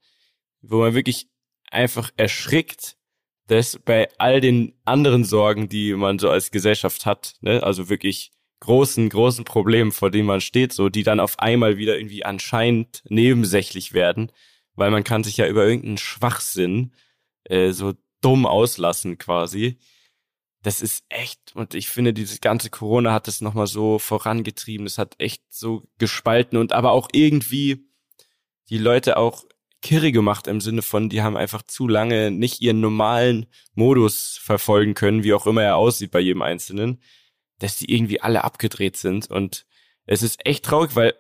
Speaker 1: wo man wirklich einfach erschrickt, dass bei all den anderen Sorgen, die man so als Gesellschaft hat, ne, also wirklich großen, großen Problemen, vor denen man steht, so, die dann auf einmal wieder irgendwie anscheinend nebensächlich werden, weil man kann sich ja über irgendeinen Schwachsinn äh, so dumm auslassen quasi. Das ist echt, und ich finde, dieses ganze Corona hat das nochmal so vorangetrieben, das hat echt so gespalten und aber auch irgendwie die Leute auch kirre gemacht im Sinne von, die haben einfach zu lange nicht ihren normalen Modus verfolgen können, wie auch immer er aussieht bei jedem Einzelnen, dass die irgendwie alle abgedreht sind und es ist echt traurig, weil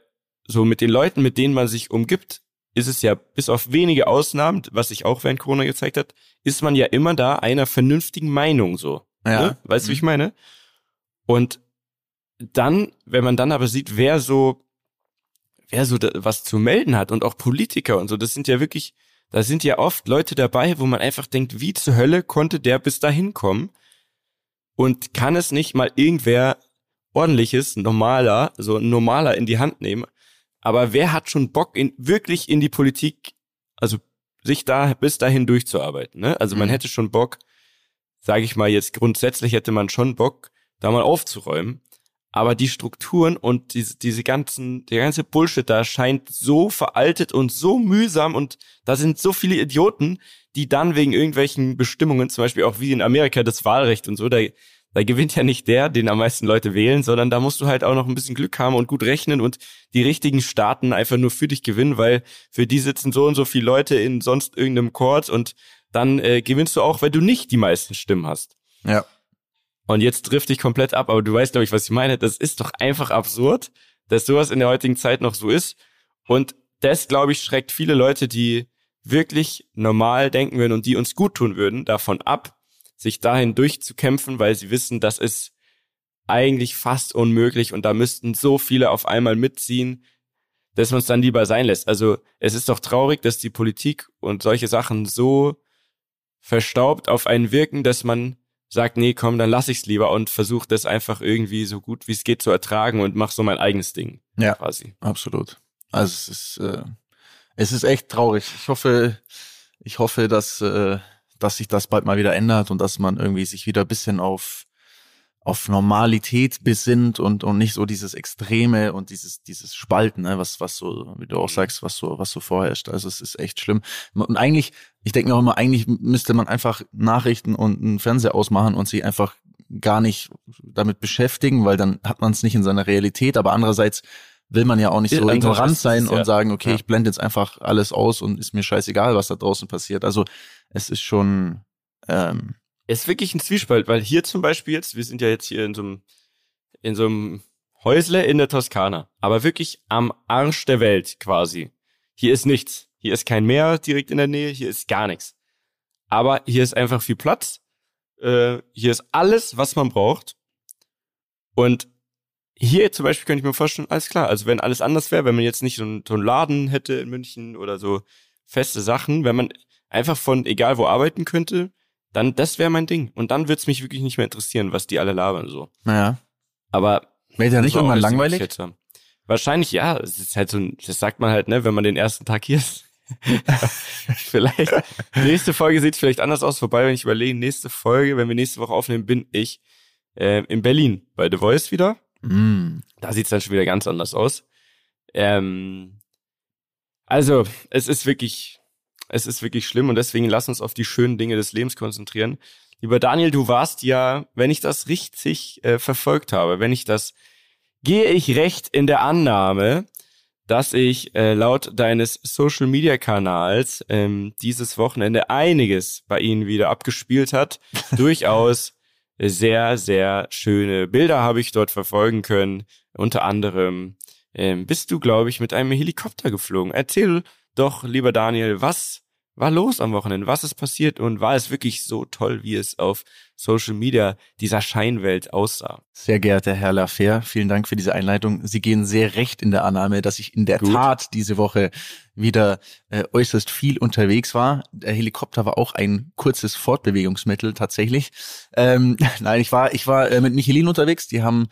Speaker 1: so mit den Leuten, mit denen man sich umgibt, ist es ja bis auf wenige Ausnahmen, was sich auch während Corona gezeigt hat, ist man ja immer da einer vernünftigen Meinung so. Ne? Weißt du, wie ich meine? Und dann, wenn man dann aber sieht, wer so, wer so was zu melden hat und auch Politiker und so, das sind ja wirklich, da sind ja oft Leute dabei, wo man einfach denkt, wie zur Hölle konnte der bis dahin kommen? Und kann es nicht mal irgendwer ordentliches, normaler, so normaler in die Hand nehmen? Aber wer hat schon Bock, in, wirklich in die Politik, also sich da bis dahin durchzuarbeiten? Ne? Also man
Speaker 2: Mhm.
Speaker 1: hätte schon Bock, sage ich mal jetzt grundsätzlich hätte man schon Bock, da mal aufzuräumen. Aber die Strukturen und diese, diese ganzen, der ganze Bullshit da scheint so veraltet und so mühsam und da sind so viele Idioten, die dann wegen irgendwelchen Bestimmungen, zum Beispiel auch wie in Amerika das Wahlrecht und so, da, da gewinnt ja nicht der, den am meisten Leute wählen, sondern da musst du halt auch noch ein bisschen Glück haben und gut rechnen und die richtigen Staaten einfach nur für dich gewinnen, weil für die sitzen so und so viele Leute in sonst irgendeinem Court und dann äh, gewinnst du auch, weil du nicht die meisten Stimmen hast.
Speaker 2: Ja.
Speaker 1: Und jetzt trifft dich komplett ab, aber du weißt, glaube ich, was ich meine. Das ist doch einfach absurd, dass sowas in der heutigen Zeit noch so ist. Und das, glaube ich, schreckt viele Leute, die wirklich normal denken würden und die uns gut tun würden, davon ab, sich dahin durchzukämpfen, weil sie wissen, das ist eigentlich fast unmöglich und da müssten so viele auf einmal mitziehen, dass man es dann lieber sein lässt. Also es ist doch traurig, dass die Politik und solche Sachen so verstaubt auf einen wirken, dass man sagt, nee, komm, dann lass ich's lieber und versuche das einfach irgendwie so gut wie es geht zu ertragen und mach so mein eigenes Ding.
Speaker 2: Ja,
Speaker 1: quasi.
Speaker 2: absolut. Also es ist, äh, es ist echt traurig. Ich hoffe, ich hoffe, dass, äh, dass sich das bald mal wieder ändert und dass man irgendwie sich wieder ein bisschen auf auf Normalität besinnt und und nicht so dieses Extreme und dieses dieses Spalten, ne, was was so wie du auch sagst, was so was so vorherrscht. Also es ist echt schlimm. Und eigentlich, ich denke mir auch immer, eigentlich müsste man einfach Nachrichten und einen Fernseher ausmachen und sich einfach gar nicht damit beschäftigen, weil dann hat man es nicht in seiner Realität. Aber andererseits will man ja auch nicht so
Speaker 1: Ja,
Speaker 2: ignorant sein
Speaker 1: ja.
Speaker 2: und sagen, okay,
Speaker 1: Ja.
Speaker 2: ich blende jetzt einfach alles aus und ist mir scheißegal, was da draußen passiert. Also es ist schon ähm,
Speaker 1: Es ist wirklich ein Zwiespalt, weil hier zum Beispiel jetzt, wir sind ja jetzt hier in so einem, in so einem Häusle in der Toskana, aber wirklich am Arsch der Welt quasi. Hier ist nichts. Hier ist kein Meer direkt in der Nähe, hier ist gar nichts. Aber hier ist einfach viel Platz. Äh, hier ist alles, was man braucht. Und hier zum Beispiel könnte ich mir vorstellen, alles klar, also wenn alles anders wäre, wenn man jetzt nicht so einen, so einen Laden hätte in München oder so feste Sachen, wenn man einfach von egal wo arbeiten könnte, dann das wäre mein Ding. Und dann wird's mich wirklich nicht mehr interessieren, was die alle labern so.
Speaker 2: naja.
Speaker 1: Aber
Speaker 2: Wäre ja nicht irgendwann langweilig?
Speaker 1: Wahrscheinlich ja. Es ist halt so ein, das sagt man halt, ne, wenn man den ersten Tag hier ist. vielleicht. Nächste Folge sieht vielleicht anders aus. Vorbei, wenn ich überlege, nächste Folge, wenn wir nächste Woche aufnehmen, bin ich äh, in Berlin bei The Voice wieder.
Speaker 2: Mm.
Speaker 1: Da sieht's dann schon wieder ganz anders aus. Ähm, also, es ist wirklich, es ist wirklich schlimm und deswegen lass uns auf die schönen Dinge des Lebens konzentrieren. Lieber Daniel, du warst ja, wenn ich das richtig äh, verfolgt habe, wenn ich das, gehe ich recht in der Annahme, dass ich äh, laut deines Social Media Kanals ähm, dieses Wochenende einiges bei Ihnen wieder abgespielt hat. Durchaus sehr, sehr schöne Bilder habe ich dort verfolgen können. Unter anderem ähm, bist du, glaube ich, mit einem Helikopter geflogen. Erzähl doch, lieber Daniel, was war los am Wochenende? Was ist passiert und war es wirklich so toll, wie es auf Social Media dieser Scheinwelt aussah?
Speaker 2: Sehr geehrter Herr Lafer, vielen Dank für diese Einleitung. Sie gehen sehr recht in der Annahme, dass ich in der
Speaker 1: Gut.
Speaker 2: Tat diese Woche wieder äh, äußerst viel unterwegs war. Der Helikopter war auch ein kurzes Fortbewegungsmittel tatsächlich. Ähm, nein, ich war ich war äh, mit Michelin unterwegs. Die haben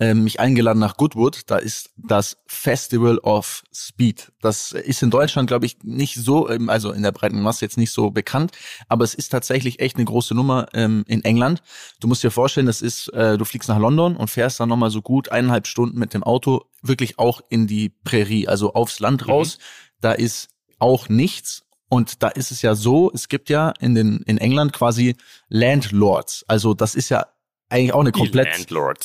Speaker 2: ähm, mich eingeladen nach Goodwood. Da ist das Festival of Speed. Das ist in Deutschland, glaube ich, nicht so, ähm, also in der breiten Masse jetzt nicht so bekannt, aber es ist tatsächlich echt eine große Nummer ähm, in England. Du musst dir vorstellen, das ist, äh, du fliegst nach London und fährst dann nochmal so gut eineinhalb Stunden mit dem Auto wirklich auch in die Prärie, also aufs Land raus. Da ist auch nichts. Und da ist es ja so, es gibt ja in den in England quasi Landlords. Also das ist ja eigentlich auch eine komplett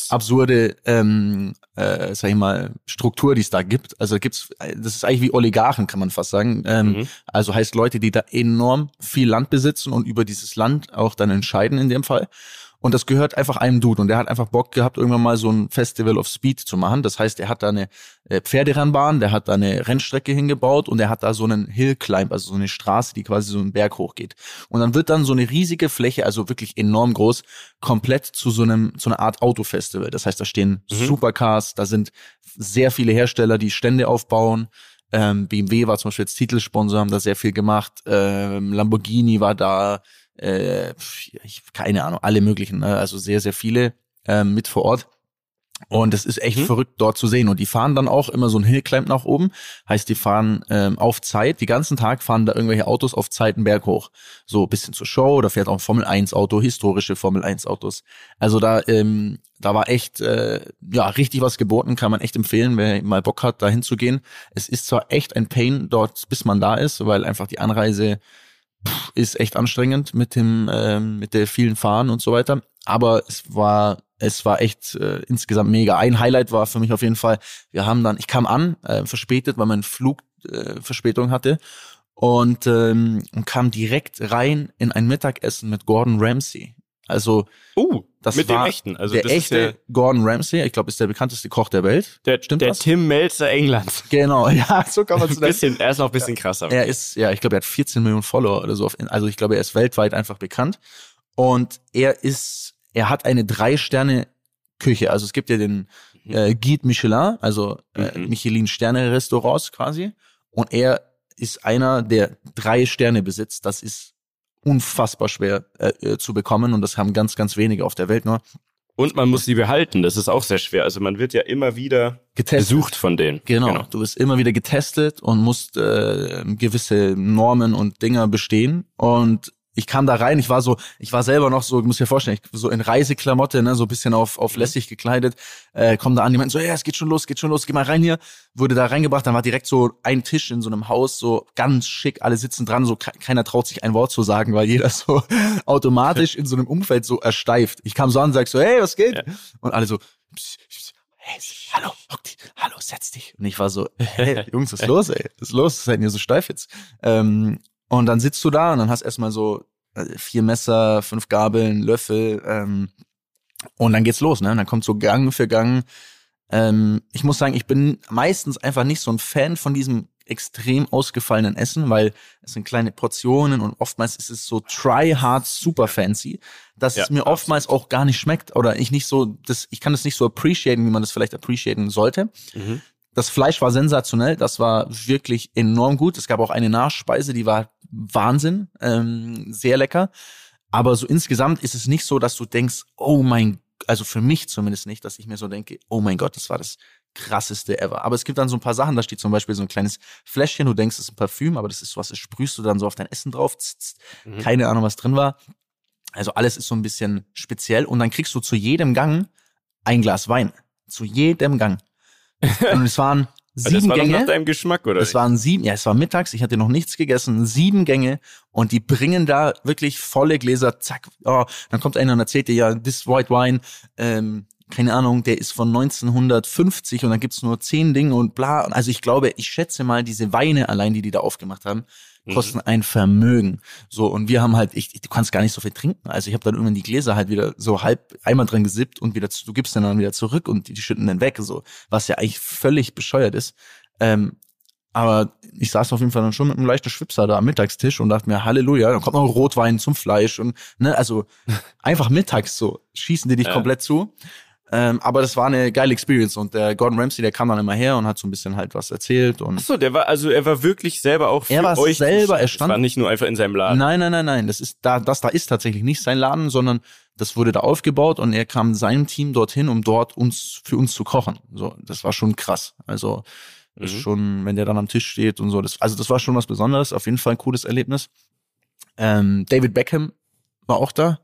Speaker 2: absurde, ähm, äh, sag ich mal, Struktur, die es da gibt. Also gibt's, das ist eigentlich wie Oligarchen, kann man fast sagen. Ähm,
Speaker 1: Mhm.
Speaker 2: Also heißt Leute, die da enorm viel Land besitzen und über dieses Land auch dann entscheiden in dem Fall. Und das gehört einfach einem Dude. Und der hat einfach Bock gehabt, irgendwann mal so ein Festival of Speed zu machen. Das heißt, er hat da eine äh, Pferderennbahn, der hat da eine Rennstrecke hingebaut und er hat da so einen Hill Climb, also so eine Straße, die quasi so einen Berg hochgeht. Und dann wird dann so eine riesige Fläche, also wirklich enorm groß, komplett zu so einem, zu einer Art Autofestival. Das heißt, da stehen
Speaker 1: Mhm.
Speaker 2: Supercars, da sind sehr viele Hersteller, die Stände aufbauen. Ähm, BMW war zum Beispiel jetzt Titelsponsor, haben da sehr viel gemacht. Ähm, Lamborghini war da, äh, ich, keine Ahnung, alle möglichen, ne? also sehr, sehr viele ähm, mit vor Ort. Und es ist echt
Speaker 1: Mhm.
Speaker 2: verrückt dort zu sehen. Und die fahren dann auch immer so ein Hillclimb nach oben. Heißt, die fahren ähm, auf Zeit, die ganzen Tag fahren da irgendwelche Autos auf Zeit einen Berg hoch. So ein bisschen zur Show, da fährt auch ein Formel 1 Auto, historische Formel 1 Autos. Also da, ähm, da war echt, äh, ja, richtig was geboten, kann man echt empfehlen, wer mal Bock hat, da hinzugehen. Es ist zwar echt ein Pain dort, bis man da ist, weil einfach die Anreise ist echt anstrengend mit dem, ähm, mit der vielen Fahren und so weiter. Aber es war, es war echt äh, insgesamt mega. Ein Highlight war für mich auf jeden Fall, wir haben dann, ich kam an, äh, verspätet, weil mein Flug äh, Verspätung hatte und, ähm, und kam direkt rein in ein Mittagessen mit Gordon Ramsay. Also
Speaker 1: Uh,
Speaker 2: das
Speaker 1: mit
Speaker 2: war
Speaker 1: dem echten. Also
Speaker 2: der
Speaker 1: das
Speaker 2: echte
Speaker 1: ist
Speaker 2: Gordon Ramsay, ich glaube, ist der bekannteste Koch der Welt.
Speaker 1: der, der,
Speaker 2: Stimmt
Speaker 1: der
Speaker 2: das?
Speaker 1: Tim Melzer Englands.
Speaker 2: Genau, ja, so kann man es
Speaker 1: bisschen, er ist noch ein bisschen krasser.
Speaker 2: Er ist, ja, ich glaube, er hat 14 Millionen Follower oder so. Auf, also ich glaube, er ist weltweit einfach bekannt. Und er ist, er hat eine Drei-Sterne-Küche. Also es gibt ja den äh, Guide Michelin, also äh,
Speaker 1: Mhm.
Speaker 2: Michelin-Sterne-Restaurants quasi. Und er ist einer, der drei Sterne besitzt. Das ist unfassbar schwer äh, äh, zu bekommen und das haben ganz, ganz wenige auf der Welt nur.
Speaker 1: Und man muss sie behalten, das ist auch sehr schwer. Also man wird ja immer wieder
Speaker 2: Getestet.
Speaker 1: besucht von denen.
Speaker 2: Genau. Du wirst immer wieder getestet und musst äh, gewisse Normen und Dinger bestehen. Und ich kam da rein, ich war so, ich war selber noch so, ich muss dir vorstellen, ich so in Reiseklamotte, ne, so ein bisschen auf, auf lässig gekleidet, äh, komm da an, die meinten so, ja, es geht schon los, geht schon los, geh mal rein hier, wurde da reingebracht, dann war direkt so ein Tisch in so einem Haus, so ganz schick, alle sitzen dran, so keiner traut sich ein Wort zu sagen, weil jeder so automatisch in so einem Umfeld so ersteift. Ich kam so an sag so, hey, was geht? Ja. Und alle so, pss, pss, hey, hallo, hock dich, hallo, setz dich. Und ich war so, hey, Jungs, was ist los, ey? Was ist los? Seid ihr so steif jetzt? Ähm, und dann sitzt du da und dann hast erstmal so äh, vier Messer, fünf Gabeln, Löffel. Ähm, und dann geht's los, ne? Und dann kommt so Gang für Gang. Ähm, ich muss sagen, ich bin meistens einfach nicht so ein Fan von diesem extrem ausgefallenen Essen, weil es sind kleine Portionen und oftmals ist es so try hard super fancy, dass ja, es mir oftmals auch gar nicht schmeckt oder ich nicht so, das, ich kann das nicht so appreciaten, wie man das vielleicht appreciaten sollte. Mhm. Das Fleisch war sensationell, das war wirklich enorm gut. Es gab auch eine Nachspeise, die war Wahnsinn, ähm, sehr lecker. Aber so insgesamt ist es nicht so, dass du denkst, oh mein, also für mich zumindest nicht, dass ich mir so denke, oh mein Gott, das war das krasseste ever. Aber es gibt dann so ein paar Sachen, da steht zum Beispiel so ein kleines Fläschchen, du denkst, es ist ein Parfüm, aber das ist was, das sprühst du dann so auf dein Essen drauf. Mhm. Keine Ahnung, was drin war. Also alles ist so ein bisschen speziell und dann kriegst du zu jedem Gang ein Glas Wein. Zu jedem Gang. Und es waren sieben das war Gänge.
Speaker 1: nach deinem Geschmack, oder?
Speaker 2: Es waren sieben, ja, es war mittags, ich hatte noch nichts gegessen, sieben Gänge und die bringen da wirklich volle Gläser, zack, oh, dann kommt einer und erzählt dir, ja, this white wine, ähm, keine Ahnung, der ist von 1950 und dann gibt's nur zehn Dinge und bla. Also ich glaube, ich schätze mal, diese Weine allein, die die da aufgemacht haben. Kosten ein Vermögen. So, und wir haben halt, ich, du kannst gar nicht so viel trinken. Also ich habe dann irgendwann die Gläser halt wieder so halb einmal drin gesippt und wieder, du gibst dann dann wieder zurück und die, die schütten dann weg, so, was ja eigentlich völlig bescheuert ist. Ähm, aber ich saß auf jeden Fall dann schon mit einem leichten Schwipser da am Mittagstisch und dachte mir, Halleluja, dann kommt noch Rotwein zum Fleisch und ne, also einfach mittags so schießen die dich ja. komplett zu. Ähm, aber das war eine geile Experience und der Gordon Ramsay, der kam dann immer her und hat so ein bisschen halt was erzählt und.
Speaker 1: Ach so, der war also er war wirklich selber auch für
Speaker 2: er war
Speaker 1: euch.
Speaker 2: selber, er stand.
Speaker 1: war nicht nur einfach in seinem Laden.
Speaker 2: Nein, nein, nein, nein. Das ist da, das da ist tatsächlich nicht sein Laden, sondern das wurde da aufgebaut und er kam seinem Team dorthin, um dort uns für uns zu kochen. So, das war schon krass. Also mhm. ist schon, wenn der dann am Tisch steht und so. Das, also das war schon was Besonderes. Auf jeden Fall ein cooles Erlebnis. Ähm, David Beckham war auch da.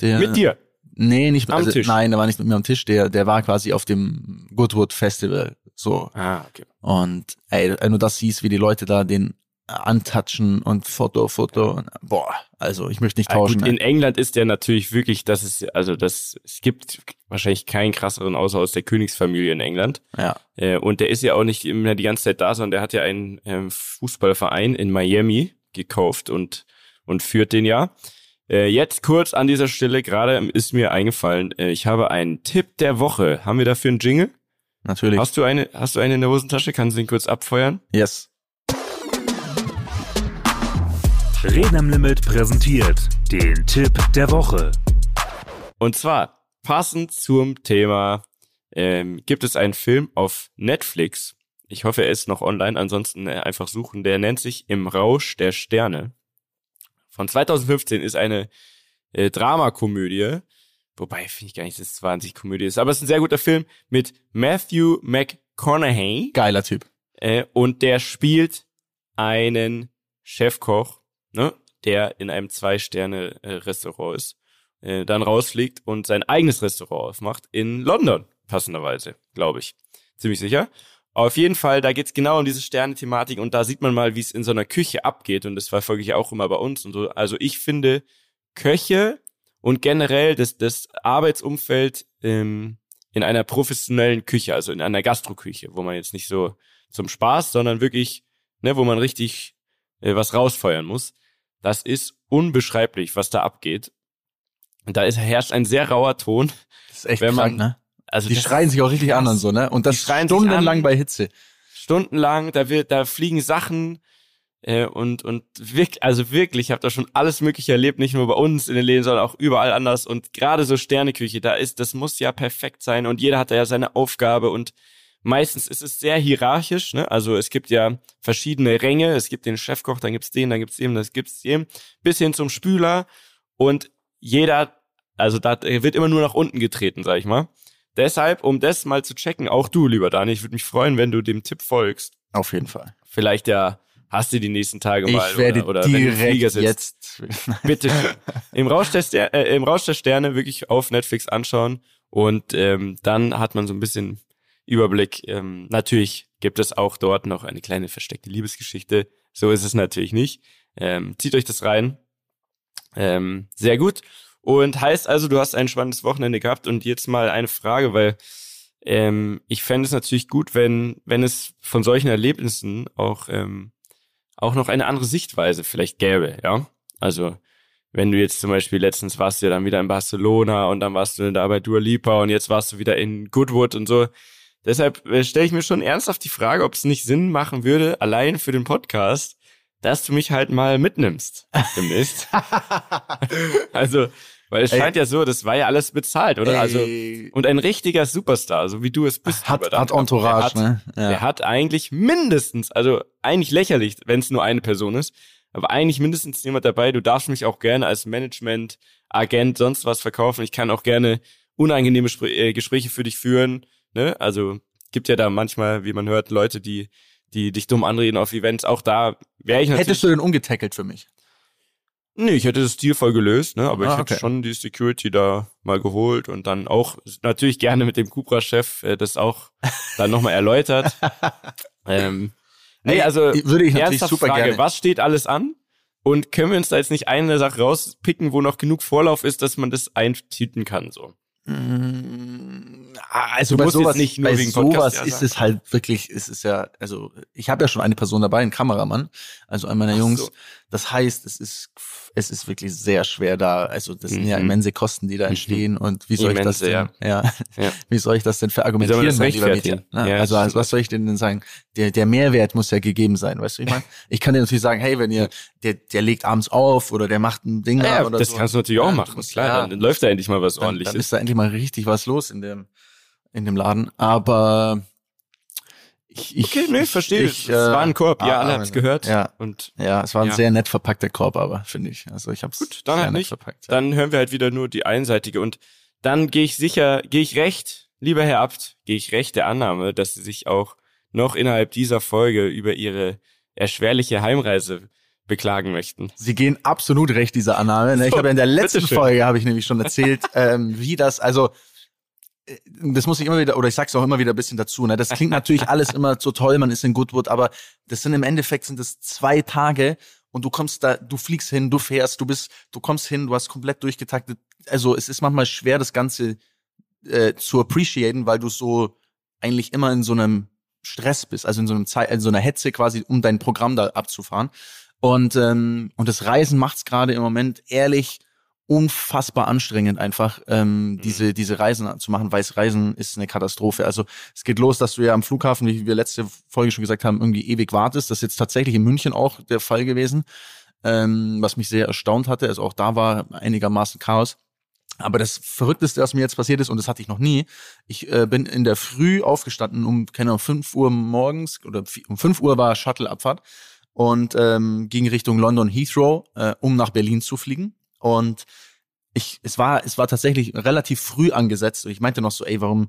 Speaker 1: Der, Mit dir?
Speaker 2: Nee, nicht am also, Tisch. Nein, der war nicht mit mir am Tisch. Der, der war quasi auf dem Goodwood Festival. So.
Speaker 1: Ah, okay.
Speaker 2: Und ey, wenn du das siehst, wie die Leute da den antatschen und Foto, Foto. Und, boah, also ich möchte nicht tauschen.
Speaker 1: Ja, gut, in England ist der natürlich wirklich, das ist, also das, es gibt wahrscheinlich keinen krasseren außer aus der Königsfamilie in England.
Speaker 2: Ja.
Speaker 1: Äh, und der ist ja auch nicht immer die ganze Zeit da, sondern der hat ja einen ähm, Fußballverein in Miami gekauft und, und führt den ja. Äh, jetzt kurz an dieser Stelle, gerade ist mir eingefallen, äh, ich habe einen Tipp der Woche. Haben wir dafür einen Jingle?
Speaker 2: Natürlich.
Speaker 1: Hast du eine, hast du eine in der Hosentasche? Kannst du den kurz abfeuern?
Speaker 2: Yes.
Speaker 3: Reden am Limit präsentiert den Tipp der Woche.
Speaker 1: Und zwar, passend zum Thema, ähm, gibt es einen Film auf Netflix. Ich hoffe, er ist noch online, ansonsten äh, einfach suchen. Der nennt sich Im Rausch der Sterne von 2015 ist eine äh, Dramakomödie. Wobei finde ich gar nicht, dass es 20 Komödie ist. Aber es ist ein sehr guter Film mit Matthew McConaughey.
Speaker 2: Geiler Typ.
Speaker 1: Äh, und der spielt einen Chefkoch, ne, der in einem Zwei-Sterne-Restaurant ist, äh, dann rausfliegt und sein eigenes Restaurant aufmacht in London, passenderweise, glaube ich. Ziemlich sicher. Auf jeden Fall, da geht's genau um diese Sterne-Thematik und da sieht man mal, wie es in so einer Küche abgeht und das verfolge ich auch immer bei uns und so. Also ich finde Köche und generell das, das Arbeitsumfeld ähm, in einer professionellen Küche, also in einer Gastroküche, wo man jetzt nicht so zum Spaß, sondern wirklich, ne, wo man richtig äh, was rausfeuern muss. Das ist unbeschreiblich, was da abgeht. Und da ist, herrscht ein sehr rauer Ton.
Speaker 2: Das ist echt wenn krank, man, ne? Also die schreien sich auch richtig an und so, ne? Und das
Speaker 1: stundenlang
Speaker 2: bei Hitze.
Speaker 1: Stundenlang, da wird, da fliegen Sachen äh, und und wirklich, also wirklich, ich habe da schon alles Mögliche erlebt, nicht nur bei uns in den Läden, sondern auch überall anders. Und gerade so Sterneküche, da ist, das muss ja perfekt sein und jeder hat da ja seine Aufgabe und Meistens ist es sehr hierarchisch, ne? Also es gibt ja verschiedene Ränge. Es gibt den Chefkoch, dann gibt's den, dann gibt's den, das gibt's den, bis hin zum Spüler. Und jeder, also da wird immer nur nach unten getreten, sag ich mal. Deshalb, um das mal zu checken, auch du, lieber Dani, ich würde mich freuen, wenn du dem Tipp folgst.
Speaker 2: Auf jeden Fall.
Speaker 1: Vielleicht ja hast du die nächsten Tage mal
Speaker 2: Ich werde
Speaker 1: oder, oder wenn du im Flieger
Speaker 2: direkt
Speaker 1: sitzt.
Speaker 2: jetzt.
Speaker 1: Bitte schön. Im Rausch, der Ster äh, Im Rausch der Sterne wirklich auf Netflix anschauen und ähm, dann hat man so ein bisschen Überblick. Ähm, natürlich gibt es auch dort noch eine kleine versteckte Liebesgeschichte. So ist es natürlich nicht. Ähm, zieht euch das rein. Ähm, sehr gut. Und heißt also, du hast ein spannendes Wochenende gehabt und jetzt mal eine Frage, weil ähm, ich fände es natürlich gut, wenn, wenn es von solchen Erlebnissen auch, ähm, auch noch eine andere Sichtweise vielleicht gäbe, ja. Also, wenn du jetzt zum Beispiel letztens warst du ja dann wieder in Barcelona und dann warst du da bei Dua Lipa und jetzt warst du wieder in Goodwood und so. Deshalb äh, stelle ich mir schon ernsthaft die Frage, ob es nicht Sinn machen würde, allein für den Podcast, dass du mich halt mal mitnimmst demnächst. also, weil es
Speaker 2: Ey.
Speaker 1: scheint ja so, das war ja alles bezahlt, oder? Also
Speaker 2: Ey.
Speaker 1: und ein richtiger Superstar, so wie du es bist.
Speaker 2: Hat, hat Entourage,
Speaker 1: der hat,
Speaker 2: ne? Ja.
Speaker 1: Der hat eigentlich mindestens, also eigentlich lächerlich, wenn es nur eine Person ist, aber eigentlich mindestens jemand dabei. Du darfst mich auch gerne als Management, Agent, sonst was verkaufen. Ich kann auch gerne unangenehme Spr äh, Gespräche für dich führen. Ne? Also gibt ja da manchmal, wie man hört, Leute, die die dich dumm anreden auf Events. Auch da wäre ich natürlich.
Speaker 2: Hättest du den umgetackelt für mich?
Speaker 1: Nee, ich hätte das stilvoll gelöst, ne? aber
Speaker 2: Ah,
Speaker 1: ich hätte
Speaker 2: okay.
Speaker 1: schon die Security da mal geholt und dann auch natürlich gerne mit dem Cupra-Chef äh, das auch dann nochmal erläutert. ähm, nee, also
Speaker 2: würde ich natürlich super
Speaker 1: Frage,
Speaker 2: gerne.
Speaker 1: was steht alles an? Und können wir uns da jetzt nicht eine Sache rauspicken, wo noch genug Vorlauf ist, dass man das eintüten kann? So.
Speaker 2: Mm, Also
Speaker 1: Du
Speaker 2: bei sowas,
Speaker 1: nicht nur
Speaker 2: bei
Speaker 1: wegen Podcast
Speaker 2: sowas
Speaker 1: ja
Speaker 2: ist es halt wirklich, es ist ja, also ich habe ja schon eine Person dabei, einen Kameramann, also einen meiner
Speaker 1: Ach
Speaker 2: Jungs.
Speaker 1: so.
Speaker 2: Das heißt, es ist, es ist wirklich sehr schwer da. Also das sind ja
Speaker 1: Mhm.
Speaker 2: immense Kosten, die da entstehen. Und wie soll ich das
Speaker 1: Immense,
Speaker 2: denn, ja.
Speaker 1: Ja.
Speaker 2: wie soll ich das denn verargumentieren?
Speaker 1: Das
Speaker 2: mein lieber?
Speaker 1: Ja,
Speaker 2: also, also was soll ich denn denn sagen? Der, der Mehrwert muss ja gegeben sein, weißt du, wie ich meine? Ich kann dir natürlich sagen, hey, wenn ihr, der, der legt abends auf oder der macht ein Ding
Speaker 1: Ja,
Speaker 2: oder
Speaker 1: das
Speaker 2: so.
Speaker 1: kannst du natürlich auch
Speaker 2: Ja,
Speaker 1: machen.
Speaker 2: musst-
Speaker 1: Klar,
Speaker 2: ja.
Speaker 1: dann, dann läuft da endlich mal was
Speaker 2: dann,
Speaker 1: ordentliches.
Speaker 2: dann ist da endlich mal richtig was los in dem in dem Laden. Aber ich, ich
Speaker 1: okay, nee, verstehe.
Speaker 2: Ich,
Speaker 1: es war ein Korb,
Speaker 2: ah,
Speaker 1: ja, alle haben's gehört.
Speaker 2: Ja,
Speaker 1: Und
Speaker 2: ja, es war ein
Speaker 1: Ja.
Speaker 2: sehr nett verpackter Korb, aber finde ich. Also ich habe
Speaker 1: Gut, dann
Speaker 2: sehr
Speaker 1: halt
Speaker 2: nett
Speaker 1: nicht.
Speaker 2: verpackt.
Speaker 1: dann hören wir halt wieder nur die einseitige. Und dann gehe ich sicher, gehe ich recht, lieber Herr Abt, gehe ich recht der Annahme, dass Sie sich auch noch innerhalb dieser Folge über Ihre erschwerliche Heimreise beklagen möchten.
Speaker 2: Sie gehen absolut recht, diese Annahme. ne? Ich
Speaker 1: So,
Speaker 2: habe in der letzten. Folge, habe ich nämlich schon erzählt, ähm, wie das, also äh, das muss ich immer wieder, oder ich sag's auch immer wieder ein bisschen dazu, ne? Das klingt natürlich alles immer so toll, man ist in Goodwood, aber das sind im Endeffekt sind das zwei Tage und du kommst da, du fliegst hin, du fährst, du bist, du kommst hin, du hast komplett durchgetaktet. Also es ist manchmal schwer, das Ganze äh, zu appreciaten, weil du so eigentlich immer in so einem Stress bist, also in so einem Zeit, in so einer Hetze quasi, um dein Programm da abzufahren. Und ähm, und das Reisen macht's gerade im Moment ehrlich unfassbar anstrengend einfach ähm, diese diese Reisen zu machen, weil Reisen ist eine Katastrophe. Also es geht los, dass du ja am Flughafen, wie wir letzte Folge schon gesagt haben, irgendwie ewig wartest. Das ist jetzt tatsächlich in München auch der Fall gewesen, ähm, was mich sehr erstaunt hatte. Also auch da war einigermaßen Chaos. Aber das Verrückteste, was mir jetzt passiert ist, und das hatte ich noch nie, ich äh, bin in der Früh aufgestanden, um, keine Ahnung, 5 Uhr morgens, oder um 5 Uhr war Shuttle-Abfahrt und ähm, ging Richtung London Heathrow, äh, um nach Berlin zu fliegen. Und ich, es war, es war tatsächlich relativ früh angesetzt. Und ich meinte noch so, ey, warum,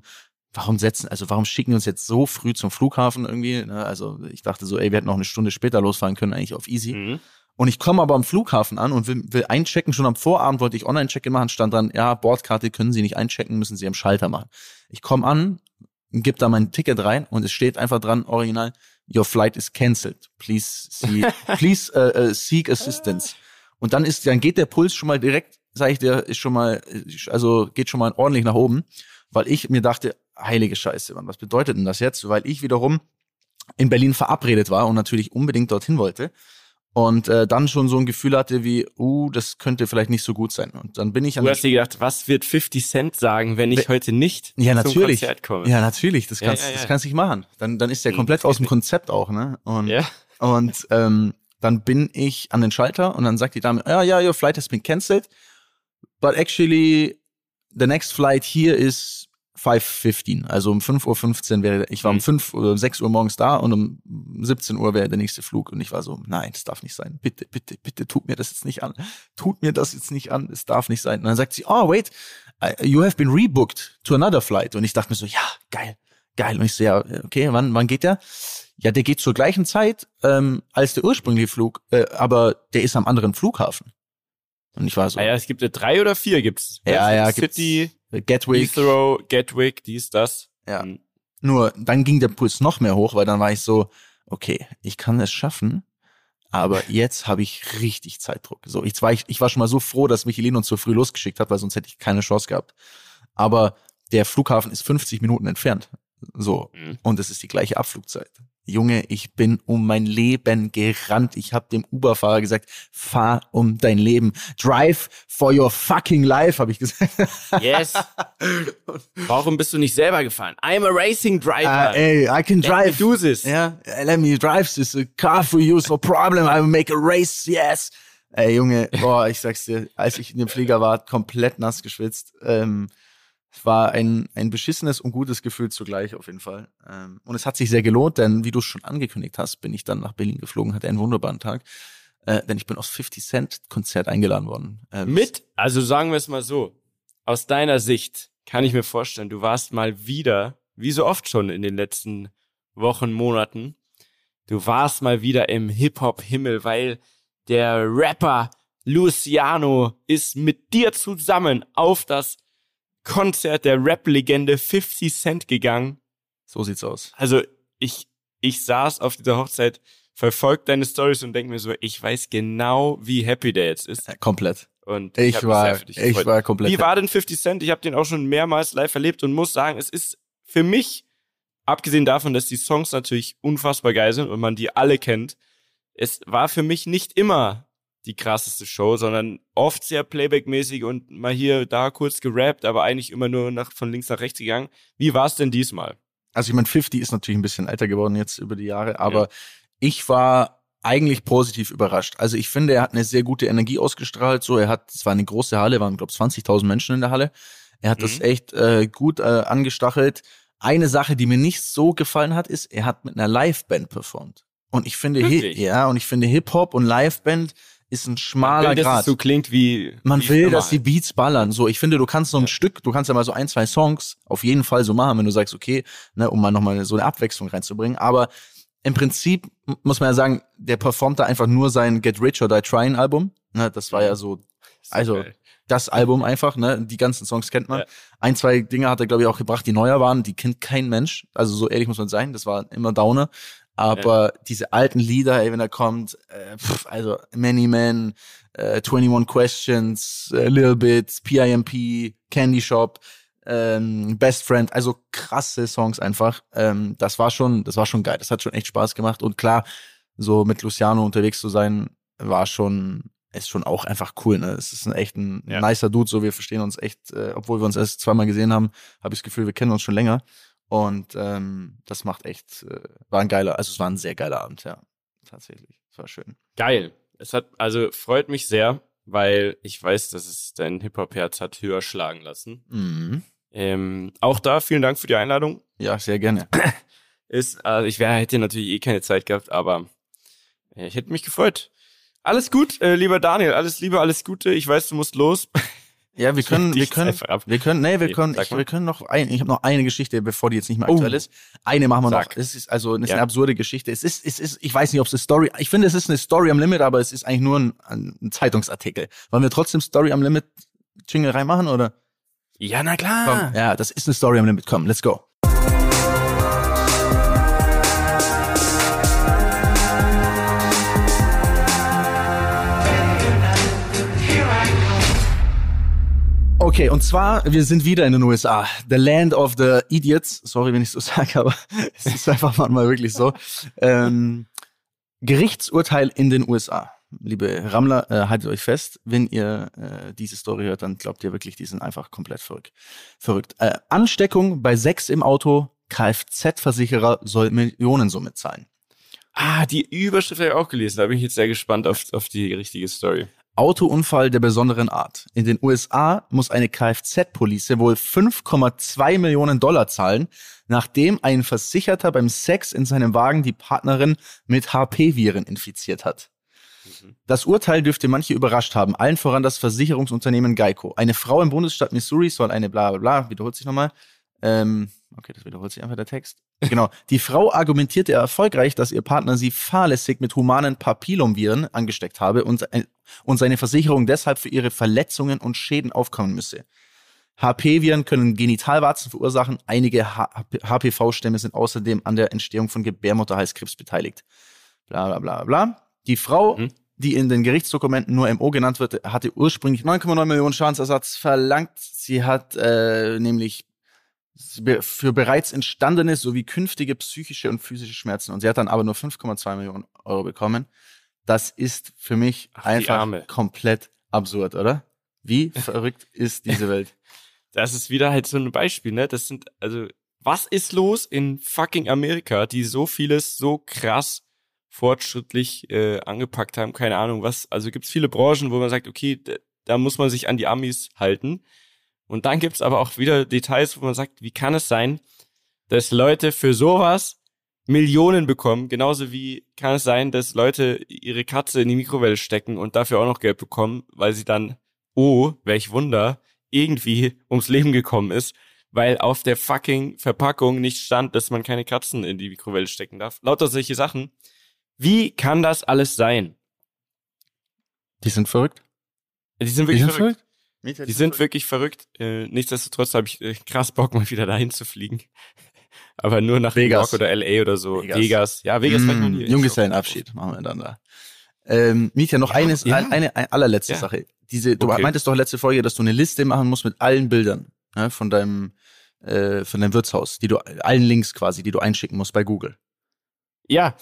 Speaker 2: warum setzen, also warum schicken wir uns jetzt so früh zum Flughafen irgendwie? Ne? Also ich dachte so, ey, wir hätten noch eine Stunde später losfahren können, eigentlich auf easy.
Speaker 1: Mhm.
Speaker 2: Und ich komme aber am Flughafen an und will, will einchecken. Schon am Vorabend wollte ich Online-Check-In machen, stand dran, ja, Bordkarte können Sie nicht einchecken, müssen Sie am Schalter machen. Ich komme an, gebe da mein Ticket rein und es steht einfach dran, original, your flight is cancelled. Please, see, please uh, uh, seek assistance. Und dann ist, dann geht der Puls schon mal direkt, sag ich dir, ist schon mal, also geht schon mal ordentlich nach oben, weil ich mir dachte, heilige Scheiße, Mann, was bedeutet denn das jetzt? Weil ich wiederum in Berlin verabredet war und natürlich unbedingt dorthin wollte und äh, dann schon so ein Gefühl hatte wie, uh, das könnte vielleicht nicht so gut sein. Und dann bin ich an
Speaker 1: Du hast dir gedacht, was wird 50 Cent sagen, wenn ich heute nicht
Speaker 2: ja,
Speaker 1: zum
Speaker 2: natürlich.
Speaker 1: Konzert komme?
Speaker 2: Ja, natürlich, das
Speaker 1: Ja,
Speaker 2: kannst,
Speaker 1: ja, ja.
Speaker 2: das kannst du nicht machen. Dann, dann ist der
Speaker 1: Mhm.
Speaker 2: komplett aus dem Konzept auch, ne? Und,
Speaker 1: Ja?
Speaker 2: und ähm, dann bin ich an den Schalter und dann sagt die Dame, ja, ja, your flight has been cancelled, but actually the next flight here is 5.15, also um 5.15 Uhr wäre, ich war um
Speaker 1: Mhm.
Speaker 2: 5 oder 6 Uhr morgens da und um 17 Uhr wäre der nächste Flug. Und ich war so, nein, das darf nicht sein, bitte, bitte, bitte, tut mir das jetzt nicht an, tut mir das jetzt nicht an, es darf nicht sein. Und dann sagt sie, oh, wait, you have been rebooked to another flight. Und ich dachte mir so, ja, geil, geil. Und ich so, ja, okay, wann, wann geht der? Ja, der geht zur gleichen Zeit ähm, als der ursprüngliche Flug, äh, aber der ist am anderen Flughafen. Und ich war so,
Speaker 1: Ah ja, es gibt ja drei oder vier gibt's.
Speaker 2: Ja, ja.
Speaker 1: City,
Speaker 2: Gatwick.
Speaker 1: Heathrow, Gatwick, dies, das.
Speaker 2: Ja.
Speaker 1: Mhm.
Speaker 2: Nur dann ging der Puls noch mehr hoch, weil dann war ich so, okay, ich kann es schaffen, aber jetzt habe ich richtig Zeitdruck. So, ich war, ich, ich war schon mal so froh, dass Michelin uns so früh losgeschickt hat, weil sonst hätte ich keine Chance gehabt. Aber der Flughafen ist 50 Minuten entfernt. So.
Speaker 1: Mhm.
Speaker 2: Und es ist die gleiche Abflugzeit. Junge, ich bin um mein Leben gerannt. Ich habe dem Uber-Fahrer gesagt, fahr um dein Leben. Drive for your fucking life, habe ich gesagt.
Speaker 1: Yes. Warum bist du nicht selber gefahren? I'm a racing driver.
Speaker 2: Uh, ey, I can
Speaker 1: Let me
Speaker 2: drive.
Speaker 1: do this.
Speaker 2: Ja, let me drive this a car for you, no problem. I will make a race, yes. Ey, Junge, boah, ich sag's dir, als ich in dem Flieger war, komplett nass geschwitzt. Ähm, es war ein, ein beschissenes und gutes Gefühl zugleich auf jeden Fall. Ähm, und es hat sich sehr gelohnt, denn wie du es schon angekündigt hast, bin ich dann nach Berlin geflogen, hatte einen wunderbaren Tag. Äh, denn ich bin aufs 50 Cent Konzert eingeladen worden. Äh,
Speaker 1: Mit, also sagen wir es mal so, aus deiner Sicht kann ich mir vorstellen, du warst mal wieder, wie so oft schon in den letzten Wochen, Monaten, du warst mal wieder im Hip-Hop-Himmel, weil der Rapper Luciano ist mit dir zusammen auf das Konzert der Rap-Legende 50 Cent gegangen.
Speaker 2: So sieht's aus.
Speaker 1: Also ich, ich saß auf dieser Hochzeit, verfolgt deine Stories und denk mir so, ich weiß genau, wie happy der jetzt ist.
Speaker 2: Äh, komplett.
Speaker 1: Und
Speaker 2: Ich
Speaker 1: mich
Speaker 2: war, ich
Speaker 1: gefreut.
Speaker 2: war komplett.
Speaker 1: Wie war denn 50 Cent? Ich habe den auch schon mehrmals live erlebt und muss sagen, es ist für mich, abgesehen davon, dass die Songs natürlich unfassbar geil sind und man die alle kennt, es war für mich nicht immer die krasseste Show, sondern oft sehr Playback-mäßig und mal hier, da kurz gerappt, aber eigentlich immer nur nach, von links nach rechts gegangen. Wie war es denn diesmal?
Speaker 2: Also ich meine, 50 ist natürlich ein bisschen älter geworden jetzt über die Jahre, aber ich war eigentlich positiv überrascht. Also ich finde, er hat eine sehr gute Energie ausgestrahlt. So, er hat, es war eine große Halle, waren glaube ich 20.000 Menschen in der Halle. Er hat das
Speaker 1: Mhm.
Speaker 2: echt äh, gut äh, angestachelt. Eine Sache, die mir nicht so gefallen hat, ist, er hat mit einer Liveband performt. Und ich finde, Hi- ja, und ich finde Hip Hop und Liveband ist ein schmaler
Speaker 1: Will,
Speaker 2: Grad.
Speaker 1: so klingt wie
Speaker 2: Man
Speaker 1: wie
Speaker 2: will,
Speaker 1: normal.
Speaker 2: dass die Beats ballern. So, ich finde, du kannst so ein Stück, du kannst ja mal so ein, zwei Songs auf jeden Fall so machen, wenn du sagst, okay, ne, um mal nochmal so eine Abwechslung reinzubringen. Aber im Prinzip muss man ja sagen, der performt da einfach nur sein Get Rich or Die Trying Album. Ne, das war ja so
Speaker 1: So
Speaker 2: also das Album einfach, ne? Die ganzen Songs kennt man.
Speaker 1: Ja.
Speaker 2: Ein, zwei Dinge hat er, glaube ich, auch gebracht, die neuer waren, die kennt kein Mensch. Also so ehrlich muss man sein, das war immer Downer. Aber diese alten Lieder, ey, wenn er kommt, äh, pff, also Many Men, äh, 21 Questions, äh, Little Bit, PIMP, Candy Shop, ähm, Best Friend, also krasse Songs einfach. Ähm, das war schon, das war schon geil. Das hat schon echt Spaß gemacht. Und klar, so mit Luciano unterwegs zu sein, war schon, ist schon auch einfach cool. Ne? Es ist ein echt ein
Speaker 1: Ja.
Speaker 2: nicer Dude. So, wir verstehen uns echt, äh, obwohl wir uns erst zweimal gesehen haben, habe ich das Gefühl, wir kennen uns schon länger. Und ähm, das macht echt, äh, war ein geiler, also es war ein sehr geiler Abend, ja. Tatsächlich. Es war schön.
Speaker 1: Geil. Es hat, also freut mich sehr, weil ich weiß, dass es dein Hip-Hop-Herz hat höher schlagen lassen.
Speaker 2: Mhm.
Speaker 1: Ähm, auch da vielen Dank für die Einladung.
Speaker 2: Ja, sehr gerne.
Speaker 1: Ist, also ich wär, hätte natürlich eh keine Zeit gehabt, aber äh, ich hätte mich gefreut. Alles gut, äh, lieber Daniel, alles Liebe, alles Gute. Ich weiß, du musst los.
Speaker 2: Ja, wir können, wir können, wir können, nee, wir
Speaker 1: Okay,
Speaker 2: können, ich, wir können noch ein, ich habe noch eine Geschichte, bevor die jetzt nicht mehr
Speaker 1: Oh.
Speaker 2: aktuell ist. Eine machen wir
Speaker 1: Sag.
Speaker 2: noch. Es ist also, es ist
Speaker 1: Ja.
Speaker 2: eine absurde Geschichte. Es ist, es ist, ich weiß nicht, ob es eine Story, ich finde, es ist eine Story am Limit, aber es ist eigentlich nur ein, ein Zeitungsartikel. Wollen wir trotzdem Story am Limit Jingle reinmachen oder?
Speaker 1: Ja, na
Speaker 2: Komm,
Speaker 1: klar.
Speaker 2: ja, das ist eine Story am Limit. Komm, let's go. Okay, und zwar, wir sind wieder in den USA. The Land of the Idiots. Sorry, wenn ich so sage, aber es ist einfach manchmal wirklich so. Ähm, Gerichtsurteil in den USA. Liebe Rammler, äh, haltet euch fest, wenn ihr äh, diese Story hört, dann glaubt ihr wirklich, die sind einfach komplett verrückt. verrückt. Äh, Ansteckung bei sechs im Auto, Kfz-Versicherer soll Millionensumme zahlen.
Speaker 1: Ah, die Überschrift habe ich auch gelesen. Da bin ich jetzt sehr gespannt auf, auf die richtige Story.
Speaker 2: Autounfall der besonderen Art. In den USA muss eine Kfz-Police wohl 5,2 Millionen Dollar zahlen, nachdem ein Versicherter beim Sex in seinem Wagen die Partnerin mit HP-Viren infiziert hat. Das Urteil dürfte manche überrascht haben, allen voran das Versicherungsunternehmen Geico. Eine Frau im Bundesstaat Missouri soll eine bla bla bla, wiederholt sich nochmal, ähm, okay, das wiederholt sich einfach der Text. Genau. Die Frau argumentierte erfolgreich, dass ihr Partner sie fahrlässig mit humanen Papillomviren angesteckt habe und, äh, und seine Versicherung deshalb für ihre Verletzungen und Schäden aufkommen müsse. HP-Viren können Genitalwarzen verursachen. Einige HPV-Stämme sind außerdem an der Entstehung von Gebärmutterhalskrebs beteiligt. Bla bla bla bla. Die Frau, mhm. die in den Gerichtsdokumenten nur MO genannt wird, hatte ursprünglich 9,9 Millionen Schadensersatz verlangt. Sie hat äh, nämlich für bereits entstandene sowie künftige psychische und physische Schmerzen. Und sie hat dann aber nur 5,2 Millionen Euro bekommen. Das ist für mich Ach, einfach komplett absurd, oder? Wie verrückt ist diese Welt?
Speaker 1: Das ist wieder halt so ein Beispiel, ne? Das sind, also, was ist los in fucking Amerika, die so vieles so krass fortschrittlich äh, angepackt haben? Keine Ahnung, was. Also gibt's viele Branchen, wo man sagt, okay, da muss man sich an die Amis halten. Und dann gibt's aber auch wieder Details, wo man sagt, wie kann es sein, dass Leute für sowas Millionen bekommen, genauso wie kann es sein, dass Leute ihre Katze in die Mikrowelle stecken und dafür auch noch Geld bekommen, weil sie dann, oh, welch Wunder, irgendwie ums Leben gekommen ist, weil auf der fucking Verpackung nicht stand, dass man keine Katzen in die Mikrowelle stecken darf. Lauter solche Sachen. Wie kann das alles sein?
Speaker 2: Die sind verrückt.
Speaker 1: Die sind wirklich die sind verrückt. verrückt. Die sind wirklich verrückt. Äh, nichtsdestotrotz habe ich äh, krass Bock, mal wieder dahin zu fliegen. Aber nur nach Vegas. New York oder LA oder so. Vegas. Vegas. Ja, Vegas
Speaker 2: mm, noch nie. Junggesellenabschied machen wir dann da. Ähm, Mietja, noch ja, eines, ja. eine, eine allerletzte ja. Sache. Diese, du okay. meintest doch letzte Folge, dass du eine Liste machen musst mit allen Bildern ne, von deinem äh, von deinem Wirtshaus, die du allen Links quasi, die du einschicken musst bei Google.
Speaker 1: Ja.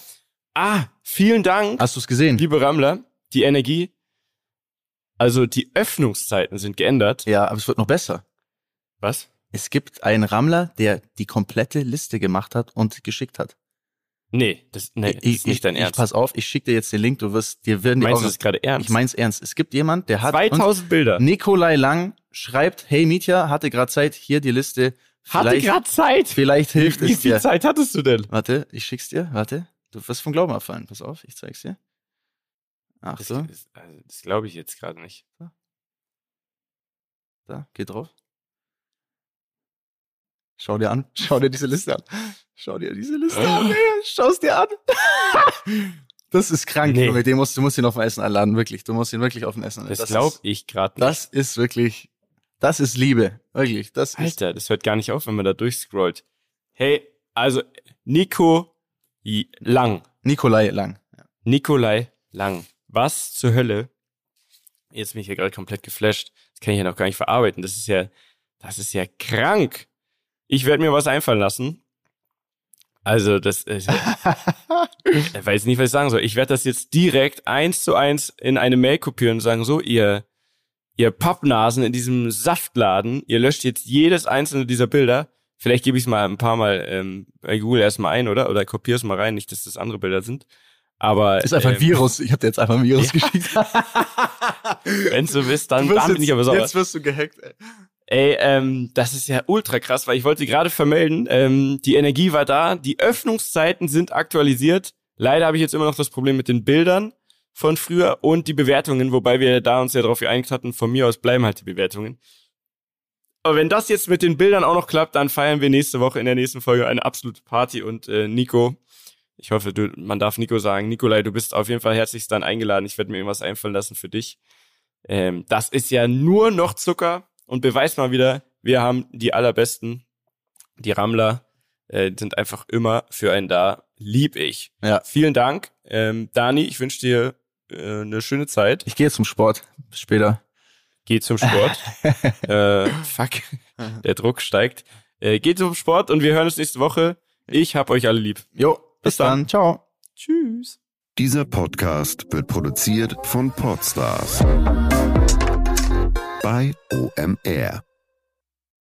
Speaker 1: Ah, vielen Dank.
Speaker 2: Hast du es gesehen?
Speaker 1: Liebe Rammler, die Energie also die Öffnungszeiten sind geändert.
Speaker 2: Ja, aber es wird noch besser.
Speaker 1: Was?
Speaker 2: Es gibt einen Rammler, der die komplette Liste gemacht hat und geschickt hat.
Speaker 1: Nee, das, nee, das ist nicht dein Ernst.
Speaker 2: Ich, pass auf, ich schicke dir jetzt den Link, du wirst, dir werden
Speaker 1: die Meinst du das gerade ernst?
Speaker 2: Ich mein's ernst. Es gibt jemand, der hat
Speaker 1: 2000 Bilder.
Speaker 2: Nikolai Lang schreibt, hey Mietja, hatte gerade Zeit, hier die Liste.
Speaker 1: Hatte gerade Zeit?
Speaker 2: Vielleicht hilft
Speaker 1: wie,
Speaker 2: es dir.
Speaker 1: Wie viel Zeit hattest du denn?
Speaker 2: Warte, ich schick's dir, warte. Du wirst vom Glauben abfallen. Pass auf, ich zeig's dir. Ach
Speaker 1: so. Das, also das glaube ich jetzt gerade nicht.
Speaker 2: Da, geh drauf. Schau dir an. Schau dir diese Liste an. Schau dir diese Liste an. Schau es dir an. Das ist krank, nee. Junge. Den musst, du musst ihn auf dem Essen einladen, wirklich. Du musst ihn wirklich auf dem Essen
Speaker 1: einladen. Das, glaube ich gerade
Speaker 2: nicht. Das ist wirklich, das ist Liebe. Wirklich. Das
Speaker 1: Alter, das hört gar nicht auf, wenn man da durchscrollt. Hey, also Nico Lang.
Speaker 2: Nikolai Lang.
Speaker 1: Ja. Nikolai Lang was zur Hölle? Jetzt bin ich hier gerade komplett geflasht. Das kann ich ja noch gar nicht verarbeiten. Das ist ja, das ist ja krank. Ich werde mir was einfallen lassen. Also, das ist, ich weiß nicht, was ich sagen soll. Ich werde das jetzt direkt eins zu eins in eine Mail kopieren und sagen, so, ihr, ihr Pappnasen in diesem Saftladen, ihr löscht jetzt jedes einzelne dieser Bilder. Vielleicht gebe ich es mal ein paar Mal ähm, bei Google erstmal ein, oder? Oder kopiere es mal rein, nicht, dass das andere Bilder sind. Aber
Speaker 2: ist einfach ein ähm, Virus. Ich habe dir jetzt einfach ein Virus ja. geschickt.
Speaker 1: Wenn du bist, dann, dann bin ich aber sauer.
Speaker 2: Jetzt wirst du gehackt. Ey.
Speaker 1: Ey, ähm, das ist ja ultra krass, weil ich wollte gerade vermelden, ähm, die Energie war da, die Öffnungszeiten sind aktualisiert. Leider habe ich jetzt immer noch das Problem mit den Bildern von früher und die Bewertungen, wobei wir da uns ja darauf geeinigt hatten, von mir aus bleiben halt die Bewertungen. Aber wenn das jetzt mit den Bildern auch noch klappt, dann feiern wir nächste Woche in der nächsten Folge eine absolute Party und äh, Nico, ich hoffe, du, man darf Nico sagen. Nikolai, du bist auf jeden Fall herzlichst dann eingeladen. Ich werde mir irgendwas einfallen lassen für dich. Ähm, das ist ja nur noch Zucker und beweist mal wieder, wir haben die allerbesten. Die Rammler äh, sind einfach immer für einen da. Lieb ich.
Speaker 2: Ja.
Speaker 1: Vielen Dank. Ähm, Dani, ich wünsche dir äh, eine schöne Zeit.
Speaker 2: Ich gehe zum Sport. Bis später.
Speaker 1: Geh zum Sport. äh, fuck. Der Druck steigt. Äh, geht zum Sport und wir hören uns nächste Woche. Ich hab euch alle lieb.
Speaker 2: Jo. Bis dann. Ciao.
Speaker 1: Tschüss.
Speaker 4: Dieser Podcast wird produziert von Podstars bei OMR.